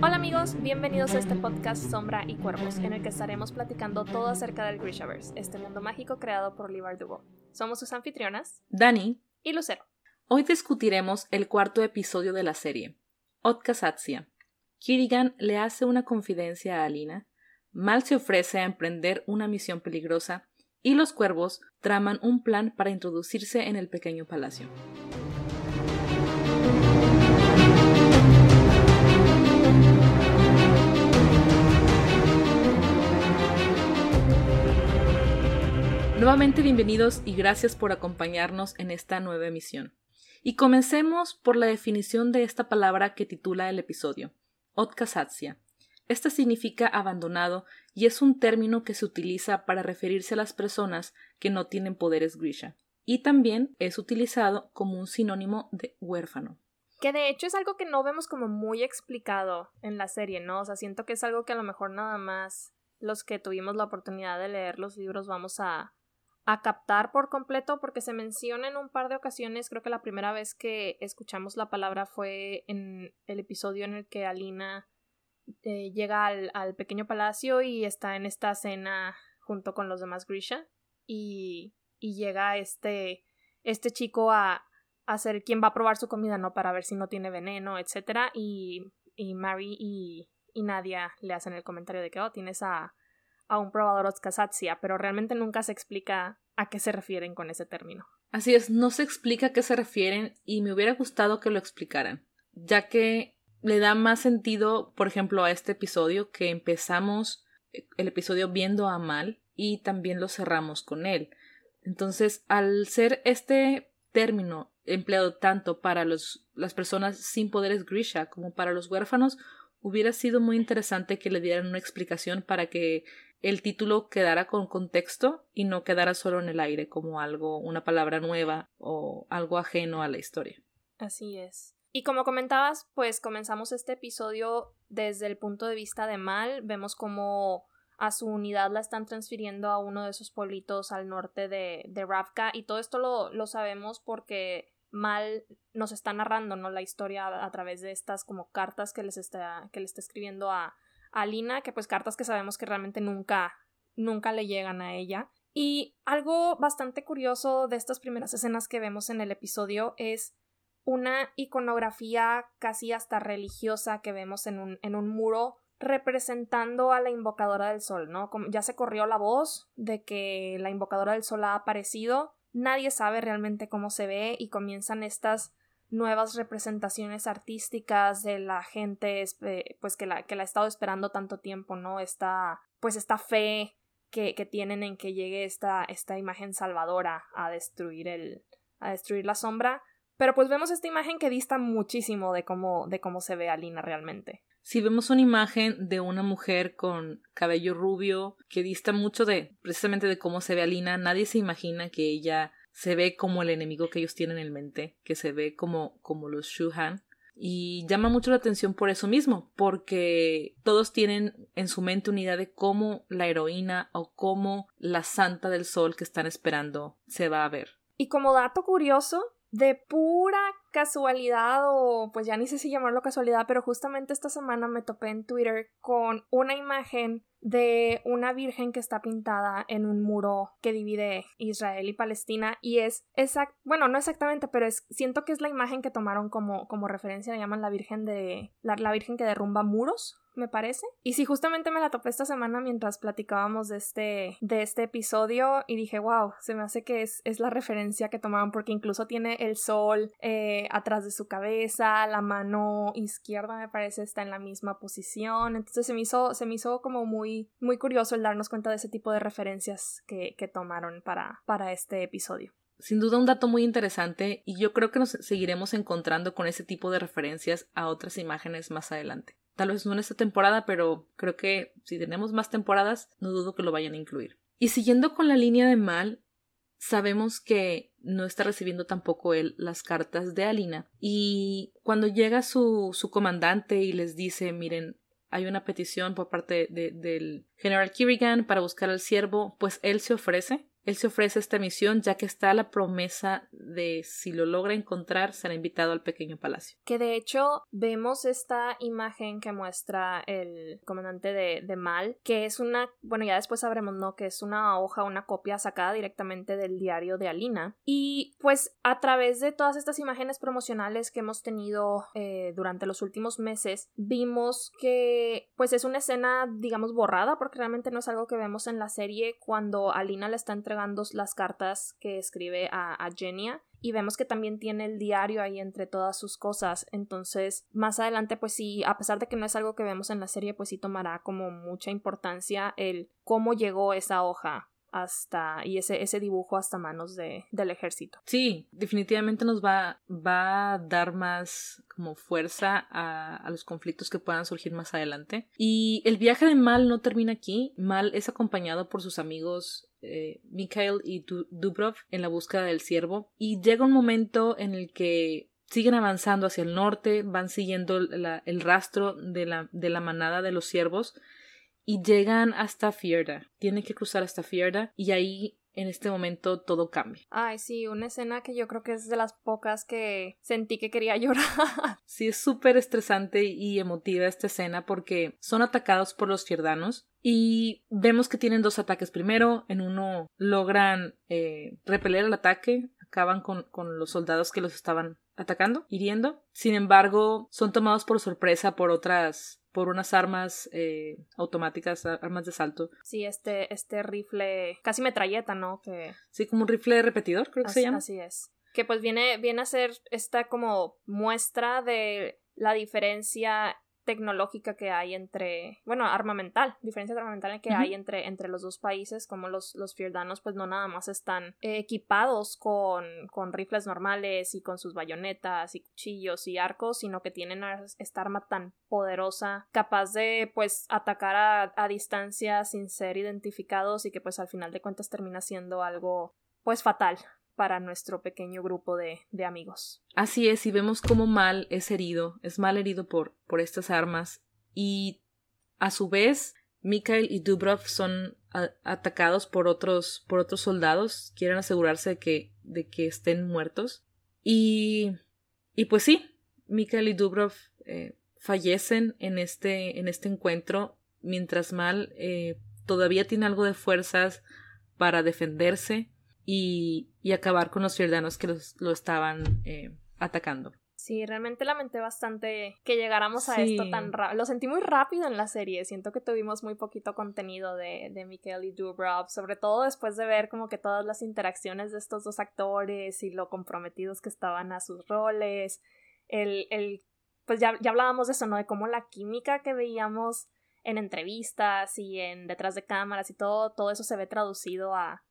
Hola amigos, bienvenidos a este podcast Sombra y Cuervos, en el que estaremos platicando todo acerca del Grishaverse, este mundo mágico creado por Lee Bardugo. Somos sus anfitrionas, Dani y Lucero. Hoy discutiremos el cuarto episodio de la serie, Otkasatsia. Kirigan le hace una confidencia a Alina, Mal se ofrece a emprender una misión peligrosa y los cuervos traman un plan para introducirse en el pequeño palacio. Nuevamente bienvenidos y gracias por acompañarnos en esta nueva emisión. Y comencemos por la definición de esta palabra que titula el episodio, Otkasatsia. Esta significa abandonado y es un término que se utiliza para referirse a las personas que no tienen poderes Grisha. Y también es utilizado como un sinónimo de huérfano. Que de hecho es algo que no vemos como muy explicado en la serie, ¿no? O sea, siento que es algo que a lo mejor nada más los que tuvimos la oportunidad de leer los libros vamos a, a captar por completo porque se menciona en un par de ocasiones, creo que la primera vez que escuchamos la palabra fue en el episodio en el que Alina eh, llega al, al, pequeño palacio y está en esta cena junto con los demás Grisha y, y llega este, este chico a, a, ser quien va a probar su comida, ¿no? Para ver si no tiene veneno, etcétera y, y Mary y, y Nadia le hacen el comentario de que, oh, tienes a a un probador Otkasatsia, pero realmente nunca se explica a qué se refieren con ese término. Así es, no se explica a qué se refieren y me hubiera gustado que lo explicaran, ya que le da más sentido, por ejemplo, a este episodio que empezamos el episodio viendo a Mal y también lo cerramos con él. Entonces, al ser este término empleado tanto para los, las personas sin poderes Grisha como para los huérfanos, hubiera sido muy interesante que le dieran una explicación para que el título quedara con contexto y no quedara solo en el aire como algo, una palabra nueva o algo ajeno a la historia. Así es. Y como comentabas, pues comenzamos este episodio desde el punto de vista de Mal. Vemos como a su unidad la están transfiriendo a uno de esos pueblitos al norte de, de Ravka. Y todo esto lo, lo sabemos porque Mal nos está narrando ¿no? la historia a, a, través de estas como cartas que les está, que le está escribiendo a, a Lina, que pues cartas que sabemos que realmente nunca, nunca le llegan a ella. Y algo bastante curioso de estas primeras escenas que vemos en el episodio es una iconografía casi hasta religiosa que vemos en un, en un muro representando a la invocadora del sol, ¿no? Como ya se corrió la voz de que la invocadora del sol ha aparecido, nadie sabe realmente cómo se ve y comienzan estas nuevas representaciones artísticas de la gente pues que la, que la ha estado esperando tanto tiempo, ¿no? Esta pues esta fe que, tienen en que llegue esta, esta imagen salvadora a destruir el a destruir la sombra. Pero pues vemos esta imagen que dista muchísimo de cómo, de cómo se ve a Lina realmente. Si vemos una imagen de una mujer con cabello rubio que dista mucho de precisamente de cómo se ve a Lina, nadie se imagina que ella se ve como el enemigo que ellos tienen en mente, que se ve como, como los Shuhan. Y llama mucho la atención por eso mismo, porque todos tienen en su mente una idea de cómo la heroína o cómo la santa del sol que están esperando se va a ver. Y como dato curioso, de pura casualidad o pues ya ni sé si llamarlo casualidad, pero justamente esta semana me topé en Twitter con una imagen de una virgen que está pintada en un muro que divide Israel y Palestina y es exact bueno no exactamente pero es siento que es la imagen que tomaron como como referencia la llaman la virgen de la, la virgen que derrumba muros me parece. Y sí, justamente me la topé esta semana mientras platicábamos de este, de este episodio y dije, wow, se me hace que es, es la referencia que tomaron porque incluso tiene el sol eh, atrás de su cabeza, la mano izquierda me parece está en la misma posición. Entonces se me hizo, se me hizo como muy, muy curioso el darnos cuenta de ese tipo de referencias que, que tomaron para, para este episodio sin duda un dato muy interesante y yo creo que nos seguiremos encontrando con ese tipo de referencias a otras imágenes más adelante. Tal vez no en esta temporada, pero creo que si tenemos más temporadas, no dudo que lo vayan a incluir. Y siguiendo con la línea de Mal, sabemos que no está recibiendo tampoco él las cartas de Alina. Y cuando llega su, su comandante y les dice, miren, hay una petición por parte de, del general Kirigan para buscar al siervo, pues él se ofrece él se ofrece esta misión ya que está la promesa de si lo logra encontrar será invitado al pequeño palacio. Que de hecho vemos esta imagen que muestra el comandante de, de Mal, que es una, bueno ya después sabremos, ¿no? Que es una hoja, una copia sacada directamente del diario de Alina. Y pues a través de todas estas imágenes promocionales que hemos tenido eh, durante los últimos meses, vimos que pues es una escena, digamos, borrada, porque realmente no es algo que vemos en la serie cuando Alina le está entregando las cartas que escribe a, a Genia y vemos que también tiene el diario ahí entre todas sus cosas. Entonces, más adelante, pues sí, a pesar de que no es algo que vemos en la serie, pues sí tomará como mucha importancia el cómo llegó esa hoja hasta y ese, ese dibujo hasta manos de, del ejército. Sí, definitivamente nos va, va a dar más como fuerza a, los conflictos que puedan surgir más adelante. Y el viaje de Mal no termina aquí. Mal es acompañado por sus amigos eh, Mikhail y Dubrov en la búsqueda del ciervo y llega un momento en el que siguen avanzando hacia el norte, van siguiendo el rastro de la, de la manada de los ciervos y llegan hasta Fierda. Tienen que cruzar hasta Fierda y ahí en este momento todo cambia. Ay, sí, una escena que yo creo que es de las pocas que sentí que quería llorar. Sí, es súper estresante y emotiva esta escena porque son atacados por los fierdanos y vemos que tienen dos ataques. Primero, en uno logran eh, repeler el ataque, acaban con, con los soldados que los estaban atacando, hiriendo. Sin embargo, son tomados por sorpresa por otras por unas armas eh, automáticas, armas de salto. Sí, este, este rifle, casi metralleta, ¿no? Que... Sí, como un rifle repetidor, creo que así, se llama. Así es. Que pues viene, viene a ser esta como muestra de la diferencia tecnológica que hay entre, bueno, armamental, diferencia armamental que hay entre, entre los dos países, como los, los fiordanos pues no nada más están equipados con, con rifles normales y con sus bayonetas y cuchillos y arcos, sino que tienen esta arma tan poderosa, capaz de pues atacar a, a distancia sin ser identificados y que pues al final de cuentas termina siendo algo pues fatal para nuestro pequeño grupo de, amigos. Así es, y vemos cómo Mal es herido, es mal herido por, por estas armas, y a su vez, Mikhail y Dubrov son atacados por otros, por otros soldados, quieren asegurarse de que, de que estén muertos, y, y pues sí, Mikhail y Dubrov eh, fallecen en este, en este encuentro, mientras Mal eh, todavía tiene algo de fuerzas para defenderse, y, y acabar con los ciudadanos que los, lo estaban eh, atacando. Sí, realmente lamenté bastante que llegáramos a sí. esto tan rápido. Lo sentí muy rápido en la serie. Siento que tuvimos muy poquito contenido de, de y Dubrov, sobre todo después de ver como que todas las interacciones de estos dos actores y lo comprometidos que estaban a sus roles. El, el pues ya, ya hablábamos de eso, ¿no? De cómo la química que veíamos en entrevistas y en detrás de cámaras y todo, todo eso se ve traducido a,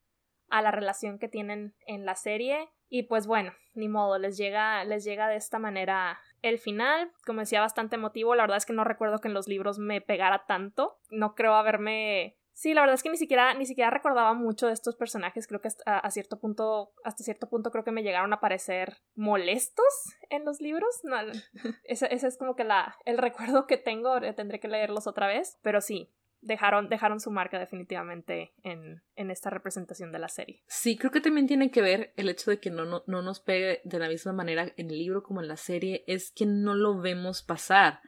a la relación que tienen en la serie y pues bueno, ni modo, les llega les llega de esta manera el final, como decía, bastante emotivo, la verdad es que no recuerdo que en los libros me pegara tanto, no creo haberme Sí, la verdad es que ni siquiera, ni siquiera recordaba mucho de estos personajes. Creo que hasta, a cierto punto, hasta cierto punto creo que me llegaron a parecer molestos en los libros. No, ese, ese, es como que la, el recuerdo que tengo. Tendré que leerlos otra vez. Pero sí, dejaron, dejaron su marca definitivamente en, en, esta representación de la serie. Sí, creo que también tiene que ver el hecho de que no, no, no, nos pegue de la misma manera en el libro como en la serie, es que no lo vemos pasar.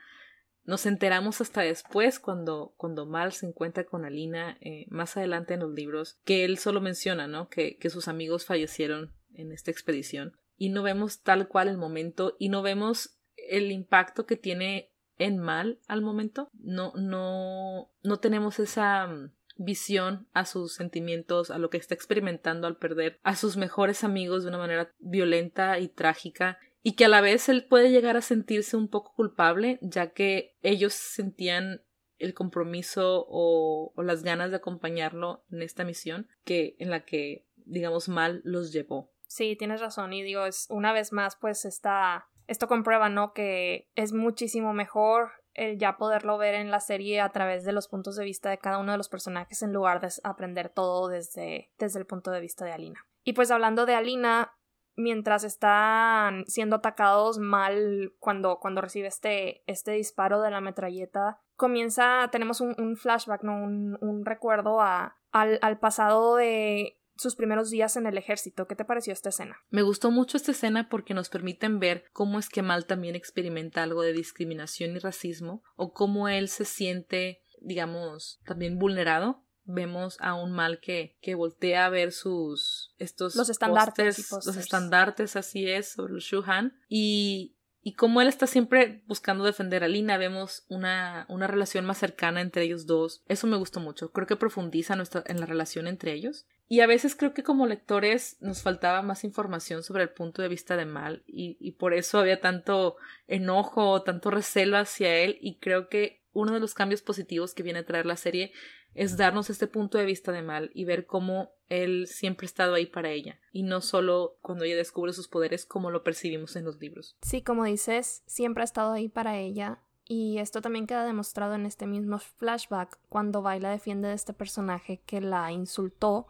Nos enteramos hasta después cuando, cuando Mal se encuentra con Alina eh, más adelante en los libros, que él solo menciona, ¿no? Que, que sus amigos fallecieron en esta expedición. Y no vemos tal cual el momento y no vemos el impacto que tiene en mal al momento. No, no, no tenemos esa mm, visión a sus sentimientos, a lo que está experimentando al perder a sus mejores amigos de una manera violenta y trágica y que a la vez él puede llegar a sentirse un poco culpable ya que ellos sentían el compromiso o, las ganas de acompañarlo en esta misión que en la que digamos mal los llevó. Sí, tienes razón y digo, es una vez más pues está esto comprueba, ¿no? Que es muchísimo mejor el ya poderlo ver en la serie a través de los puntos de vista de cada uno de los personajes en lugar de aprender todo desde, desde el punto de vista de Alina. Y pues hablando de Alina, mientras están siendo atacados mal cuando, cuando recibe este, este disparo de la metralleta, comienza, tenemos un, un flashback, ¿no? Un, un recuerdo a, al, al pasado de sus primeros días en el ejército. ¿Qué te pareció esta escena? Me gustó mucho esta escena porque nos permiten ver cómo es que Mal también experimenta algo de discriminación y racismo o cómo él se siente, digamos, también vulnerado vemos a un mal que, que voltea a ver sus estos los estandartes los estandartes así es sobre el Shuhan y y como él está siempre buscando defender a Lina, vemos una, una relación más cercana entre ellos dos. Eso me gustó mucho. Creo que profundiza nuestra, en la relación entre ellos. Y a veces creo que como lectores nos faltaba más información sobre el punto de vista de Mal y, y por eso había tanto enojo, tanto recelo hacia él y creo que uno de los cambios positivos que viene a traer la serie es darnos este punto de vista de Mal y ver cómo él siempre ha estado ahí para ella y no solo cuando ella descubre sus poderes como lo percibimos en los libros. Sí, como dices, siempre ha estado ahí para ella y esto también queda demostrado en este mismo flashback cuando Baila defiende de este personaje que la insultó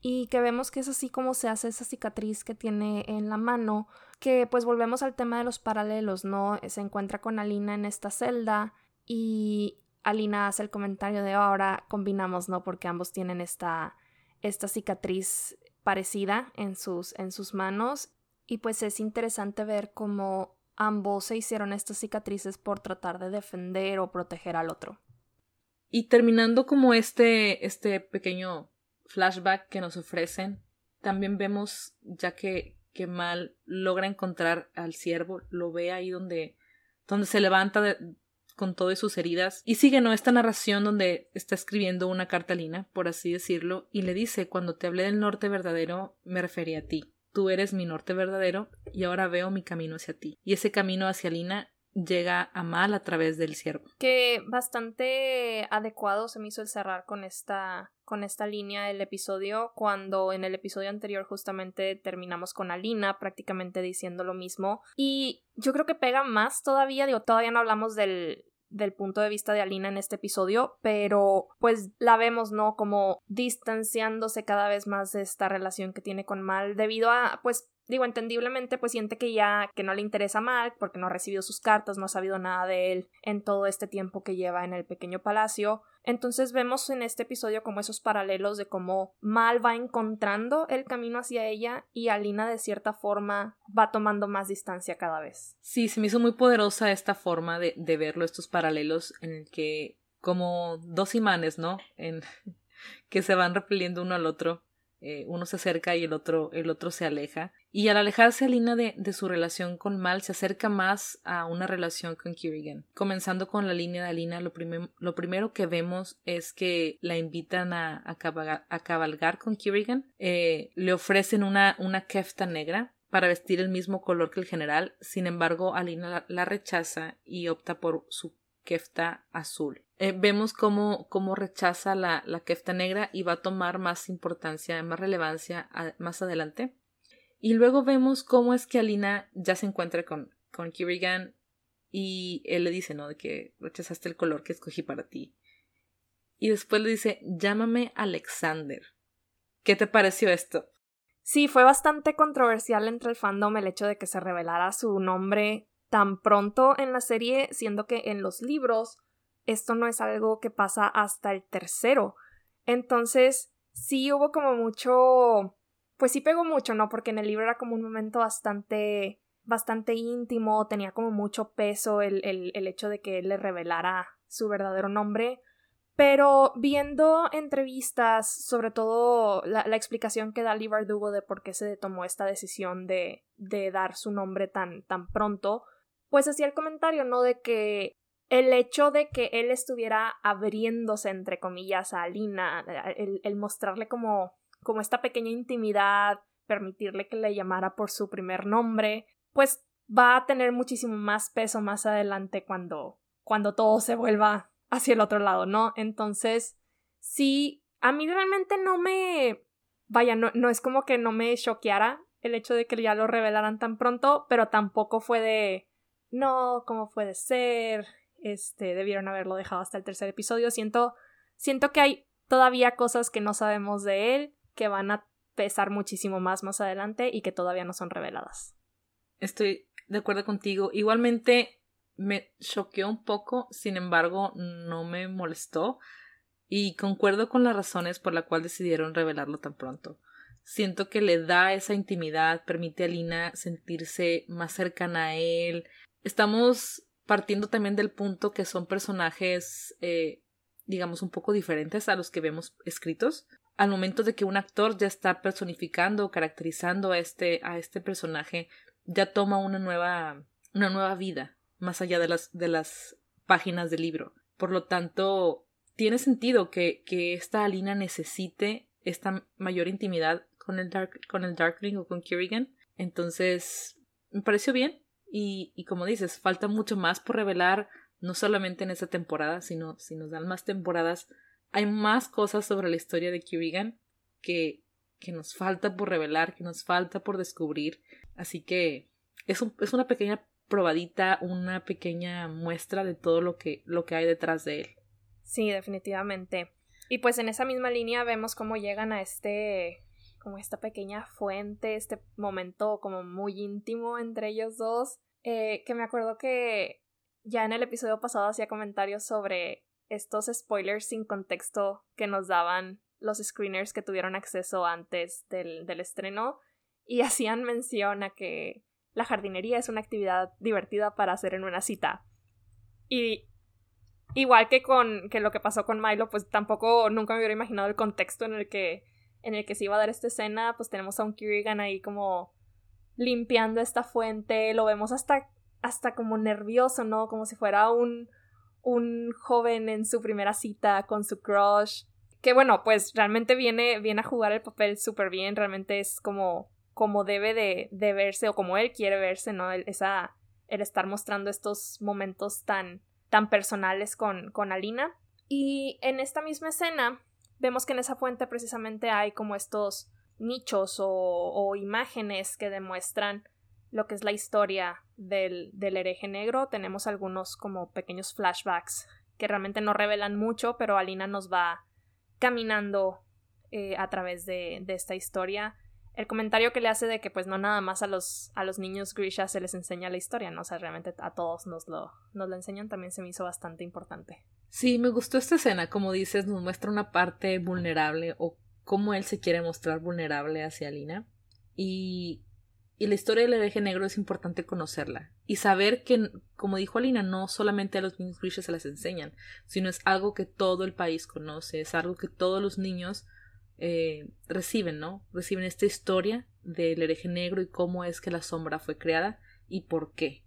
y que vemos que es así como se hace esa cicatriz que tiene en la mano, que pues volvemos al tema de los paralelos, ¿no? Se encuentra con Alina en esta celda y Alina hace el comentario de ahora combinamos, ¿no? Porque ambos tienen esta, esta cicatriz parecida en sus, en sus manos y pues es interesante ver cómo ambos se hicieron estas cicatrices por tratar de defender o proteger al otro. Y terminando como este, este pequeño flashback que nos ofrecen, también vemos ya que, que Mal logra encontrar al ciervo, lo ve ahí donde, donde se levanta de, con todas sus heridas, y sigue ¿no? esta narración donde está escribiendo una carta Lina, por así decirlo, y le dice cuando te hablé del norte verdadero me refería a ti. Tú eres mi norte verdadero y ahora veo mi camino hacia ti. Y ese camino hacia Lina llega a Mal a través del ciervo. Que bastante adecuado se me hizo el cerrar con esta con esta línea del episodio cuando en el episodio anterior justamente terminamos con Alina prácticamente diciendo lo mismo y yo creo que pega más todavía, digo, todavía no hablamos del del punto de vista de Alina en este episodio, pero pues la vemos, ¿no? Como distanciándose cada vez más de esta relación que tiene con Mal debido a, pues, digo, entendiblemente, pues siente que ya que no le interesa Mal porque no ha recibido sus cartas, no ha sabido nada de él en todo este tiempo que lleva en el pequeño palacio. Entonces vemos en este episodio como esos paralelos de cómo Mal va encontrando el camino hacia ella y Alina de cierta forma va tomando más distancia cada vez. Sí, se me hizo muy poderosa esta forma de, de verlo, estos paralelos en el que como dos imanes, ¿no? En que se van repeliendo uno al otro eh, uno se acerca y el otro, el otro se aleja. Y al alejarse Alina de, de su relación con Mal, se acerca más a una relación con Kirigan. Comenzando con la línea de Alina, lo, lo primero que vemos es que la invitan a, a, cabalgar, con Kirigan. Eh, le ofrecen una, una kefta negra para vestir el mismo color que el general. Sin embargo, Alina la rechaza y opta por su kefta azul. Eh, vemos cómo, cómo rechaza la, la, kefta negra y va a tomar más importancia, más relevancia más adelante. Y luego vemos cómo es que Alina ya se encuentra con, con Kirigan y él le dice, ¿no? De que rechazaste el color que escogí para ti. Y después le dice, llámame Alexander. ¿Qué te pareció esto? Sí, fue bastante controversial entre el fandom el hecho de que se revelara su nombre tan pronto en la serie, siendo que en los libros esto no es algo que pasa hasta el tercero. Entonces, sí hubo como mucho, pues sí pegó mucho, ¿no? Porque en el libro era como un momento bastante, bastante íntimo, tenía como mucho peso el, el, el hecho de que él le revelara su verdadero nombre. Pero viendo entrevistas, sobre todo la, explicación que da Lee Bardugo de por qué se tomó esta decisión de, de dar su nombre tan, tan pronto, pues hacía el comentario, ¿no? De que el hecho de que él estuviera abriéndose, entre comillas, a Alina, el, el mostrarle como, como esta pequeña intimidad, permitirle que le llamara por su primer nombre, pues va a tener muchísimo más peso más adelante cuando, cuando todo se vuelva hacia el otro lado, ¿no? Entonces, sí, a mí realmente no me... Vaya, no, no es como que no me choqueara el hecho de que ya lo revelaran tan pronto, pero tampoco fue de... No, ¿cómo puede ser? Este, debieron haberlo dejado hasta el tercer episodio. Siento, siento que hay todavía cosas que no sabemos de él que van a pesar muchísimo más más adelante y que todavía no son reveladas. Estoy de acuerdo contigo. Igualmente me choqueó un poco, sin embargo, no me molestó y concuerdo con las razones por las cuales decidieron revelarlo tan pronto. siento que le da esa intimidad, permite a Lina sentirse más cercana a él. Estamos partiendo también del punto que son personajes, eh, digamos, un poco diferentes a los que vemos escritos. Al momento de que un actor ya está personificando o caracterizando a este, a este personaje, ya toma una nueva, una nueva vida, más allá de las, de las páginas del libro. Por lo tanto, tiene sentido que, que esta Alina necesite esta mayor intimidad con el, Dark, con el Darkling o con Kerrigan. Entonces, me pareció bien. Y, y como dices, falta mucho más por revelar, no solamente en esta temporada, sino si nos dan más temporadas, hay más cosas sobre la historia de Kerrigan que, que nos falta por revelar, que nos falta por descubrir. Así que es, un, es una pequeña probadita, una pequeña muestra de todo lo que, lo que hay detrás de él. Sí, definitivamente. Y pues en esa misma línea vemos cómo llegan a este como esta pequeña fuente, este momento como muy íntimo entre ellos dos, eh, que me acuerdo que ya en el episodio pasado hacía comentarios sobre estos spoilers sin contexto que nos daban los screeners que tuvieron acceso antes del, del estreno y hacían mención a que la jardinería es una actividad divertida para hacer en una cita. Y igual que con que lo que pasó con Milo, pues tampoco nunca me hubiera imaginado el contexto en el que en el que se iba a dar esta escena, pues tenemos a un Kirigan ahí como limpiando esta fuente, lo vemos hasta, hasta como nervioso, ¿no? Como si fuera un, un joven en su primera cita con su crush. Que bueno, pues realmente viene, viene a jugar el papel súper bien, realmente es como, como debe de, verse o como él quiere verse, ¿no? El, esa, el estar mostrando estos momentos tan, tan personales con, con Alina. Y en esta misma escena vemos que en esa fuente precisamente hay como estos nichos o, imágenes que demuestran lo que es la historia del, del, hereje negro. Tenemos algunos como pequeños flashbacks que realmente no revelan mucho, pero Alina nos va caminando eh, a través de, de, esta historia. El comentario que le hace de que pues no nada más a los, a los niños Grisha se les enseña la historia, ¿no? O sea, realmente a todos nos lo, nos lo enseñan, también se me hizo bastante importante. Sí, me gustó esta escena, como dices, nos muestra una parte vulnerable o cómo él se quiere mostrar vulnerable hacia Lina. Y, y la historia del hereje negro es importante conocerla y saber que, como dijo Alina, no solamente a los niños grises se las enseñan, sino es algo que todo el país conoce, es algo que todos los niños eh, reciben, ¿no? Reciben esta historia del hereje negro y cómo es que la sombra fue creada y por qué.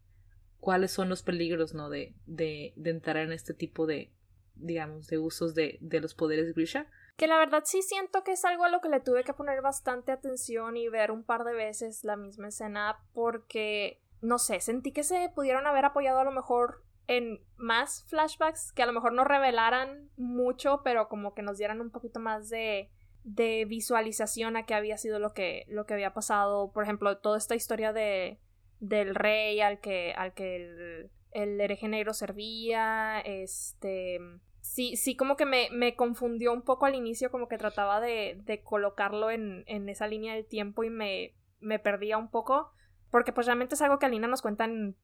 Cuáles son los peligros, ¿no? De, de, de entrar en este tipo de, digamos, de usos de, de los poderes Grisha. Que la verdad sí siento que es algo a lo que le tuve que poner bastante atención y ver un par de veces la misma escena porque, no sé, sentí que se pudieron haber apoyado a lo mejor en más flashbacks que a lo mejor no revelaran mucho, pero como que nos dieran un poquito más de, de visualización a qué había sido lo que, lo que había pasado. Por ejemplo, toda esta historia de, del rey al que, al que el, el hereje negro servía, este sí, sí como que me, me, confundió un poco al inicio, como que trataba de, de colocarlo en, en, esa línea del tiempo y me, me perdía un poco, porque pues realmente es algo que Alina nos cuenta en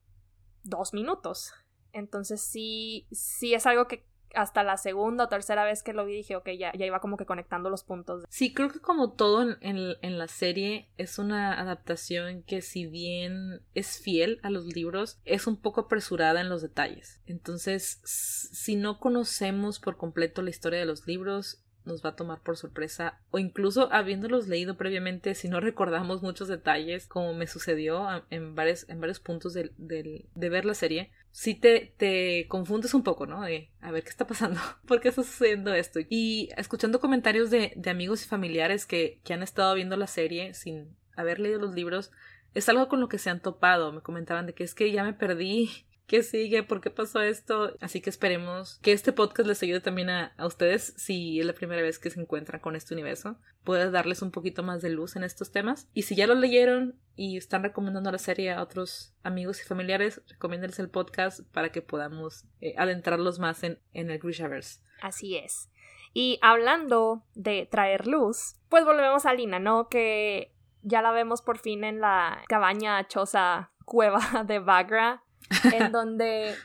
dos minutos. Entonces sí, sí es algo que hasta la segunda o tercera vez que lo vi dije, ok, ya, ya iba como que conectando los puntos. Sí, creo que como todo en, en, la serie es una adaptación que si bien es fiel a los libros, es un poco apresurada en los detalles. Entonces, si no conocemos por completo la historia de los libros, nos va a tomar por sorpresa o incluso habiéndolos leído previamente si no recordamos muchos detalles como me sucedió en varios, en varios puntos de, de, de ver la serie sí te, te confundes un poco, ¿no? De a ver qué está pasando, por qué está sucediendo esto. Y escuchando comentarios de, de amigos y familiares que, que han estado viendo la serie sin haber leído los libros, es algo con lo que se han topado. Me comentaban de que es que ya me perdí ¿Qué sigue? ¿Por qué pasó esto? Así que esperemos que este podcast les ayude también a, a, ustedes si es la primera vez que se encuentran con este universo. Pueda darles un poquito más de luz en estos temas. Y si ya lo leyeron y están recomendando la serie a otros amigos y familiares, recomiéndenles el podcast para que podamos eh, adentrarlos más en, en el Grishaverse. Así es. Y hablando de traer luz, pues volvemos a Lina, ¿no? Que ya la vemos por fin en la cabaña choza cueva de Bagra en donde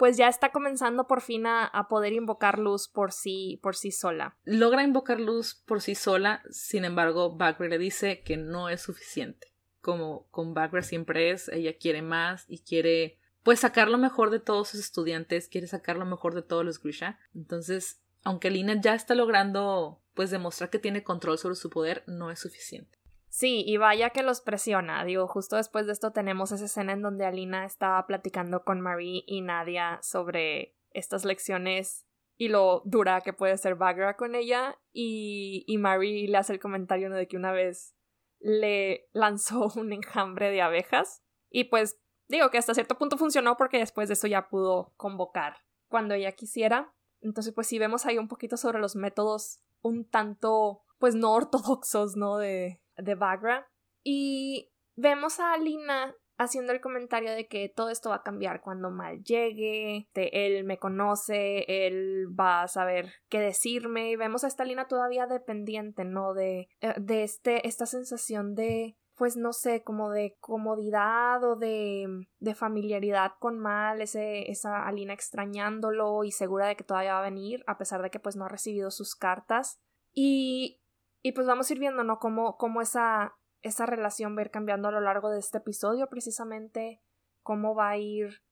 pues ya está comenzando por fin a, poder invocar luz por sí, por sí sola. Logra invocar luz por sí sola, sin embargo, Bagra le dice que no es suficiente. Como con Bagra siempre es, ella quiere más y quiere pues sacar lo mejor de todos sus estudiantes, quiere sacar lo mejor de todos los Grisha. Entonces, aunque Lina ya está logrando pues demostrar que tiene control sobre su poder, no es suficiente. Sí, y vaya que los presiona. Digo, justo después de esto tenemos esa escena en donde Alina estaba platicando con Marie y Nadia sobre estas lecciones y lo dura que puede ser Bagra con ella. Y, y Marie le hace el comentario de que una vez le lanzó un enjambre de abejas. Y pues digo que hasta cierto punto funcionó porque después de eso ya pudo convocar cuando ella quisiera. Entonces, pues sí vemos ahí un poquito sobre los métodos un tanto, pues no ortodoxos, ¿no? De, de Bagra. Y vemos a Alina haciendo el comentario de que todo esto va a cambiar cuando Mal llegue, de él me conoce, él va a saber qué decirme, y vemos a esta Alina todavía dependiente, ¿no? De, eh, de este, esta sensación de, pues no sé, como de comodidad o de, de familiaridad con Mal, ese, esa Alina extrañándolo y segura de que todavía va a venir, a pesar de que pues no ha recibido sus cartas. Y y pues vamos a ir viendo, ¿no? Cómo, cómo esa, esa relación va a ir cambiando a lo largo de este episodio, precisamente cómo va a ir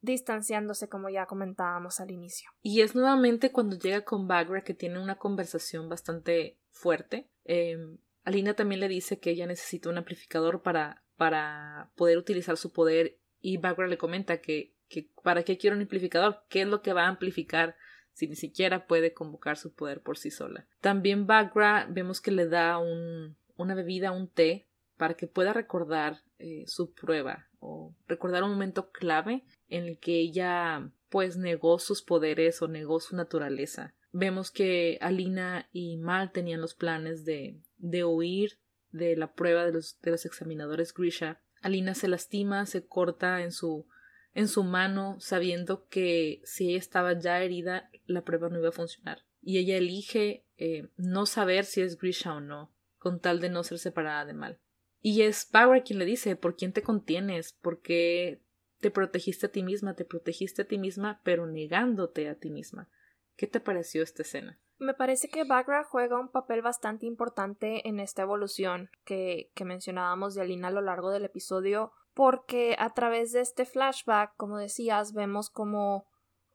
distanciándose, como ya comentábamos al inicio. Y es nuevamente cuando llega con Bagra que tiene una conversación bastante fuerte. Eh, Alina también le dice que ella necesita un amplificador para, para poder utilizar su poder y Bagra le comenta que, que para qué quiere un amplificador, qué es lo que va a amplificar si ni siquiera puede convocar su poder por sí sola. También Bagra vemos que le da un, una bebida, un té, para que pueda recordar eh, su prueba o recordar un momento clave en el que ella pues negó sus poderes o negó su naturaleza. Vemos que Alina y Mal tenían los planes de, de huir de la prueba de los, de los examinadores Grisha. Alina se lastima, se corta en su en su mano sabiendo que si ella estaba ya herida la prueba no iba a funcionar. Y ella elige eh, no saber si es Grisha o no, con tal de no ser separada de mal. Y es Power quien le dice ¿por quién te contienes? ¿Por qué te protegiste a ti misma? Te protegiste a ti misma, pero negándote a ti misma. ¿Qué te pareció esta escena? Me parece que Bagra juega un papel bastante importante en esta evolución que, que mencionábamos de Alina a lo largo del episodio porque a través de este flashback, como decías, vemos como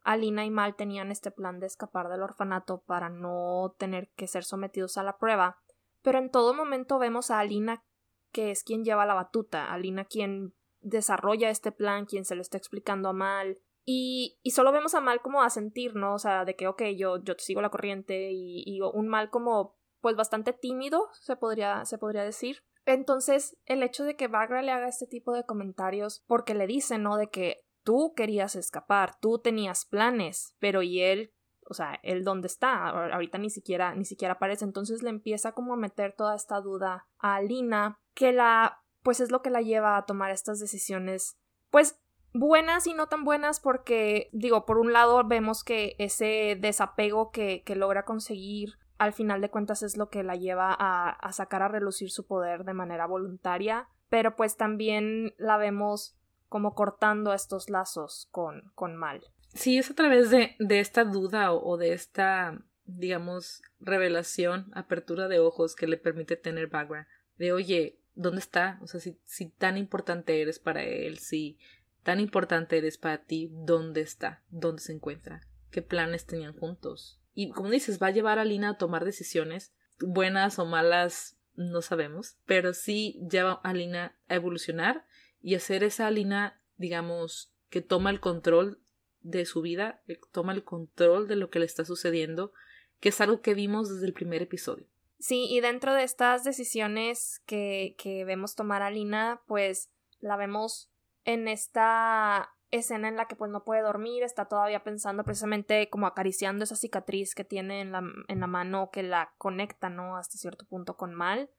Alina y Mal tenían este plan de escapar del orfanato para no tener que ser sometidos a la prueba, pero en todo momento vemos a Alina que es quien lleva la batuta, Alina quien desarrolla este plan, quien se lo está explicando a Mal, y, y solo vemos a Mal como a sentir, ¿no? O sea, de que, ok, yo, yo te sigo la corriente, y, y un Mal como, pues bastante tímido, se podría, se podría decir. Entonces, el hecho de que Bagra le haga este tipo de comentarios, porque le dice, ¿no? De que tú querías escapar, tú tenías planes, pero y él, o sea, él dónde está, ahorita ni siquiera, ni siquiera aparece, entonces le empieza como a meter toda esta duda a Alina, que la, pues es lo que la lleva a tomar estas decisiones, pues buenas y no tan buenas porque digo por un lado vemos que ese desapego que logra conseguir al final de cuentas es lo que la lleva a, sacar a relucir su poder de manera voluntaria, pero pues también la vemos como cortando estos lazos con, con Mal. Sí, es a través de, de esta duda o, de esta, digamos, revelación, apertura de ojos que le permite tener background. De oye, ¿dónde está? O sea, si, si tan importante eres para él, si tan importante eres para ti, ¿dónde está? ¿Dónde se encuentra? ¿Qué planes tenían juntos? Y como dices, va a llevar a Lina a tomar decisiones, buenas o malas, no sabemos, pero sí lleva a Lina a evolucionar y a ser esa Lina, digamos, que toma el control de su vida, toma el control de lo que le está sucediendo, que es algo que vimos desde el primer episodio. Sí, y dentro de estas decisiones que, que vemos tomar a Lina, pues la vemos en esta escena en la que pues no puede dormir, está todavía pensando precisamente como acariciando esa cicatriz que tiene en la, en la mano que la conecta, ¿no? Hasta cierto punto con Mal.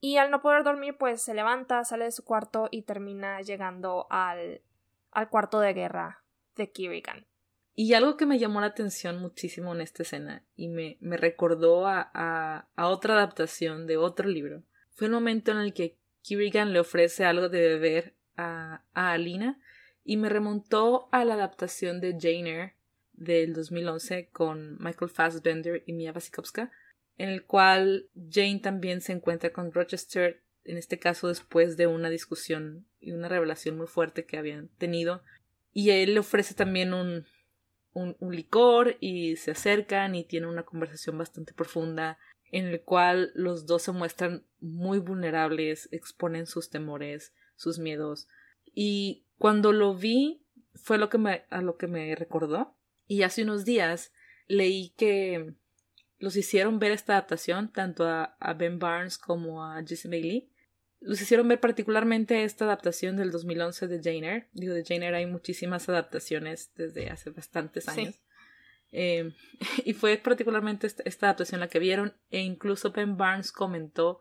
Y al no poder dormir, pues se levanta, sale de su cuarto y termina llegando al, al cuarto de guerra de Kirigan. Y algo que me llamó la atención muchísimo en esta escena y me, me recordó a, a, a, otra adaptación de otro libro fue el momento en el que Kirigan le ofrece algo de beber a, a Alina y me remontó a la adaptación de Jane Eyre del 2011 con Michael Fassbender y Mia Wasikowska, en el cual Jane también se encuentra con Rochester, en este caso después de una discusión y una revelación muy fuerte que habían tenido, y él le ofrece también un, un, un licor y se acercan y tienen una conversación bastante profunda en el cual los dos se muestran muy vulnerables, exponen sus temores, sus miedos. Y cuando lo vi fue lo que me, a lo que me recordó. Y hace unos días leí que los hicieron ver esta adaptación, tanto a, a Ben Barnes como a Jesse Bailey. Los hicieron ver particularmente esta adaptación del 2011 de Jane Eyre. Digo, de Jane Eyre hay muchísimas adaptaciones desde hace bastantes años. Eh, y fue particularmente esta, esta, adaptación la que vieron e incluso Ben Barnes comentó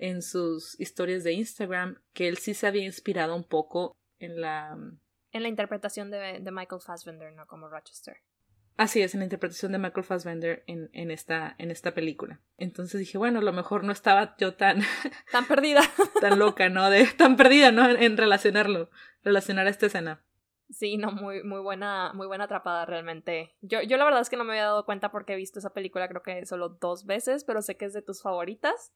en sus historias de Instagram que él sí se había inspirado un poco en la... En la interpretación de, de Michael Fassbender, ¿no? Como Rochester. Así es, en la interpretación de Michael Fassbender en, en, esta, en esta película. Entonces dije, bueno, a lo mejor no estaba yo tan... Tan perdida. tan loca, ¿no? De, tan perdida, ¿no? En relacionarlo, relacionar esta escena. Sí, no, muy, muy buena, muy buena atrapada realmente. Yo, yo la verdad es que no me había dado cuenta porque he visto esa película creo que solo dos veces, pero sé que es de tus favoritas.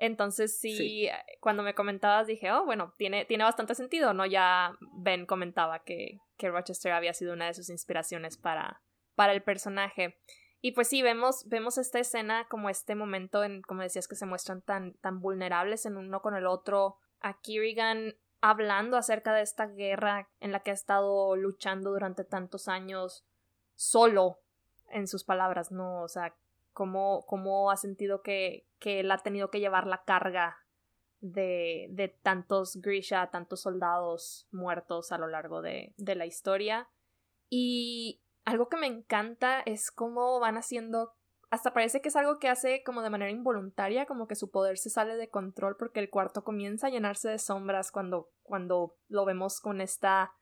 Entonces sí, sí, cuando me comentabas dije, oh, bueno, tiene, tiene bastante sentido, ¿no? Ya Ben comentaba que, que Rochester había sido una de sus inspiraciones para, para el personaje. Y pues sí, vemos, vemos esta escena como este momento en, como decías, que se muestran tan, tan vulnerables en uno con el otro. A Kirigan hablando acerca de esta guerra en la que ha estado luchando durante tantos años solo, en sus palabras, ¿no? O sea, cómo, cómo ha sentido que, que él ha tenido que llevar la carga de, de tantos Grisha, tantos soldados muertos a lo largo de, de la historia. Y algo que me encanta es cómo van haciendo hasta parece que es algo que hace como de manera involuntaria, como que su poder se sale de control porque el cuarto comienza a llenarse de sombras cuando, cuando lo vemos con esta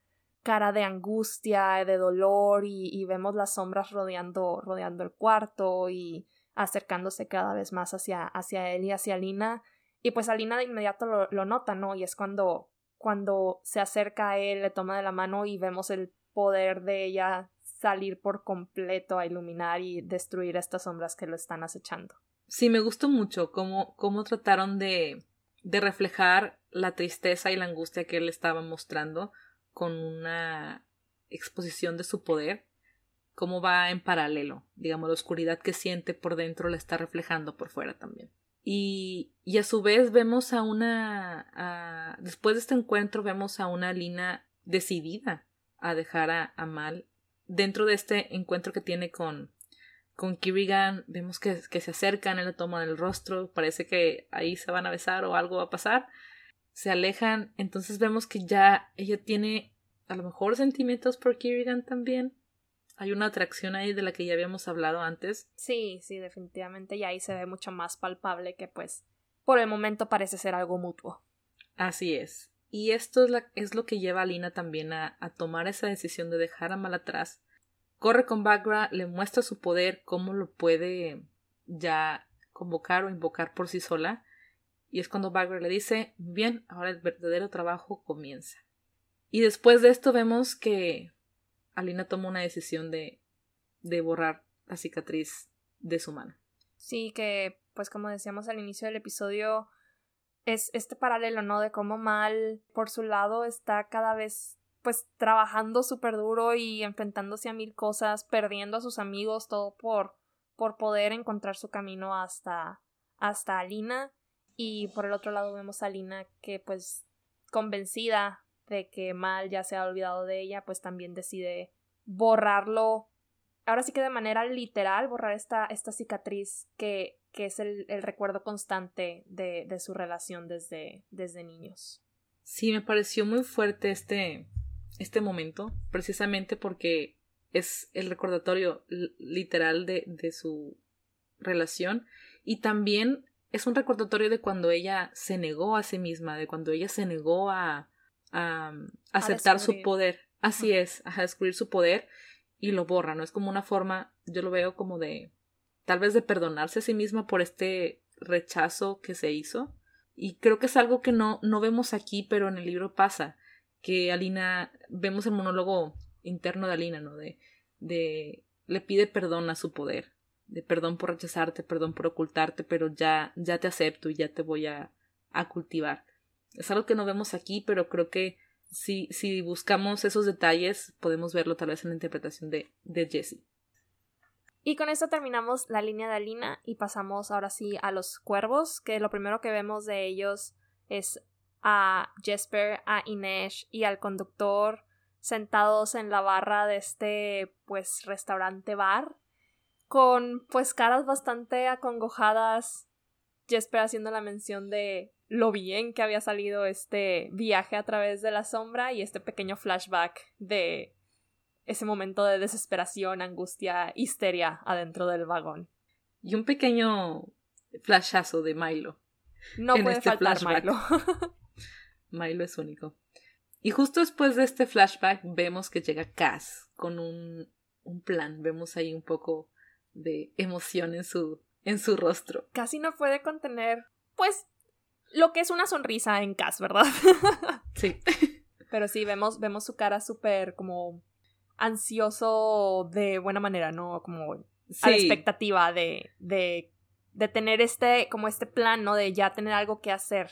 cara de angustia, de dolor y, vemos las sombras rodeando, rodeando el cuarto y acercándose cada vez más hacia, hacia él y hacia Lina. Y pues Alina de inmediato lo, lo nota, ¿no? Y es cuando, cuando se acerca a él, le toma de la mano y vemos el poder de ella salir por completo a iluminar y destruir estas sombras que lo están acechando. Sí, me gustó mucho cómo, cómo trataron de, de reflejar la tristeza y la angustia que él estaba mostrando con una exposición de su poder, cómo va en paralelo, digamos, la oscuridad que siente por dentro la está reflejando por fuera también. Y, y a su vez vemos a una, después de este encuentro vemos a una Lina decidida a dejar a, a Mal dentro de este encuentro que tiene con, con Kirigan, vemos que, que se acercan, él le toma el rostro, parece que ahí se van a besar o algo va a pasar, se alejan, entonces vemos que ya ella tiene a lo mejor sentimientos por Kirigan también. Hay una atracción ahí de la que ya habíamos hablado antes. Sí, sí, definitivamente, y ahí se ve mucho más palpable que pues por el momento parece ser algo mutuo. Así es. Y esto es, la, es, lo que lleva a Lina también a, a, tomar esa decisión de dejar a Mal atrás. Corre con Bagra, le muestra su poder, cómo lo puede ya convocar o invocar por sí sola. Y es cuando Bagra le dice, bien, ahora el verdadero trabajo comienza. Y después de esto vemos que Alina toma una decisión de, de borrar la cicatriz de su mano. Sí, que pues como decíamos al inicio del episodio, es este paralelo, ¿no? De cómo Mal, por su lado, está cada vez pues trabajando súper duro y enfrentándose a mil cosas, perdiendo a sus amigos, todo por, por poder encontrar su camino hasta, hasta Alina. Y por el otro lado vemos a Alina que pues convencida de que Mal ya se ha olvidado de ella, pues también decide borrarlo. Ahora sí que de manera literal, borrar esta, esta cicatriz que que es el, el recuerdo constante de, de, su relación desde, desde niños. Sí, me pareció muy fuerte este, este momento, precisamente porque es el recordatorio literal de, de su relación y también es un recordatorio de cuando ella se negó a sí misma, de cuando ella se negó a, a, aceptar a su poder. Así es, a descubrir su poder y lo borra, ¿no? Es como una forma, yo lo veo como de tal vez de perdonarse a sí misma por este rechazo que se hizo. Y creo que es algo que no, no vemos aquí, pero en el libro pasa, que Alina, vemos el monólogo interno de Alina, ¿no? De, de, le pide perdón a su poder, de perdón por rechazarte, perdón por ocultarte, pero ya, ya te acepto y ya te voy a, a cultivar. Es algo que no vemos aquí, pero creo que si, si buscamos esos detalles, podemos verlo tal vez en la interpretación de, de Jessie. Y con esto terminamos la línea de Alina y pasamos ahora sí a los cuervos, que lo primero que vemos de ellos es a Jesper, a Inés y al conductor sentados en la barra de este pues restaurante bar con pues caras bastante acongojadas Jesper haciendo la mención de lo bien que había salido este viaje a través de la sombra y este pequeño flashback de ese momento de desesperación, angustia, histeria adentro del vagón. Y un pequeño flashazo de Milo. No puede este faltar Milo. Milo es único. Y justo después de este flashback vemos que llega Cass con un, un plan. Vemos ahí un poco de emoción en su, en su rostro. Casi no puede contener, pues, lo que es una sonrisa en Cass, ¿verdad? sí. Pero sí, vemos, vemos su cara súper como ansioso de buena manera, ¿no? Como a la expectativa de, de, de tener este, como este plan, ¿no? De ya tener algo que hacer.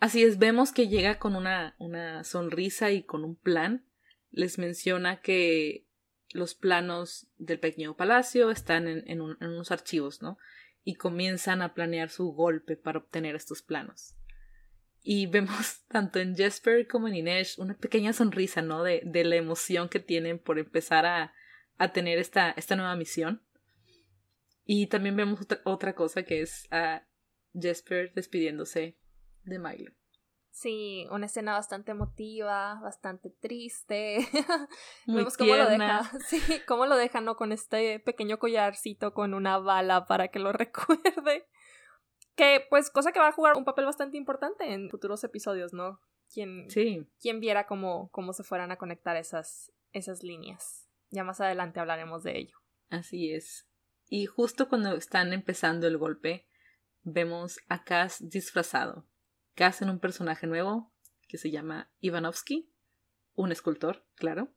Así es, vemos que llega con una, una sonrisa y con un plan. Les menciona que los planos del pequeño palacio están en, en, unos archivos, ¿no? Y comienzan a planear su golpe para obtener estos planos. Y vemos tanto en Jesper como en Inés una pequeña sonrisa, ¿no? De, de la emoción que tienen por empezar a, a tener esta, esta nueva misión. Y también vemos otra, otra cosa que es a Jesper despidiéndose de Milo. Sí, una escena bastante emotiva, bastante triste. Vemos cómo lo deja, sí, cómo lo deja, ¿no? Con este pequeño collarcito con una bala para que lo recuerde. Que, pues, cosa que va a jugar un papel bastante importante en futuros episodios, ¿no? Quien, sí. quien viera cómo, cómo se fueran a conectar esas, esas líneas. Ya más adelante hablaremos de ello. Así es. Y justo cuando están empezando el golpe, vemos a Cass disfrazado que hacen un personaje nuevo que se llama Ivanovsky, un escultor, claro.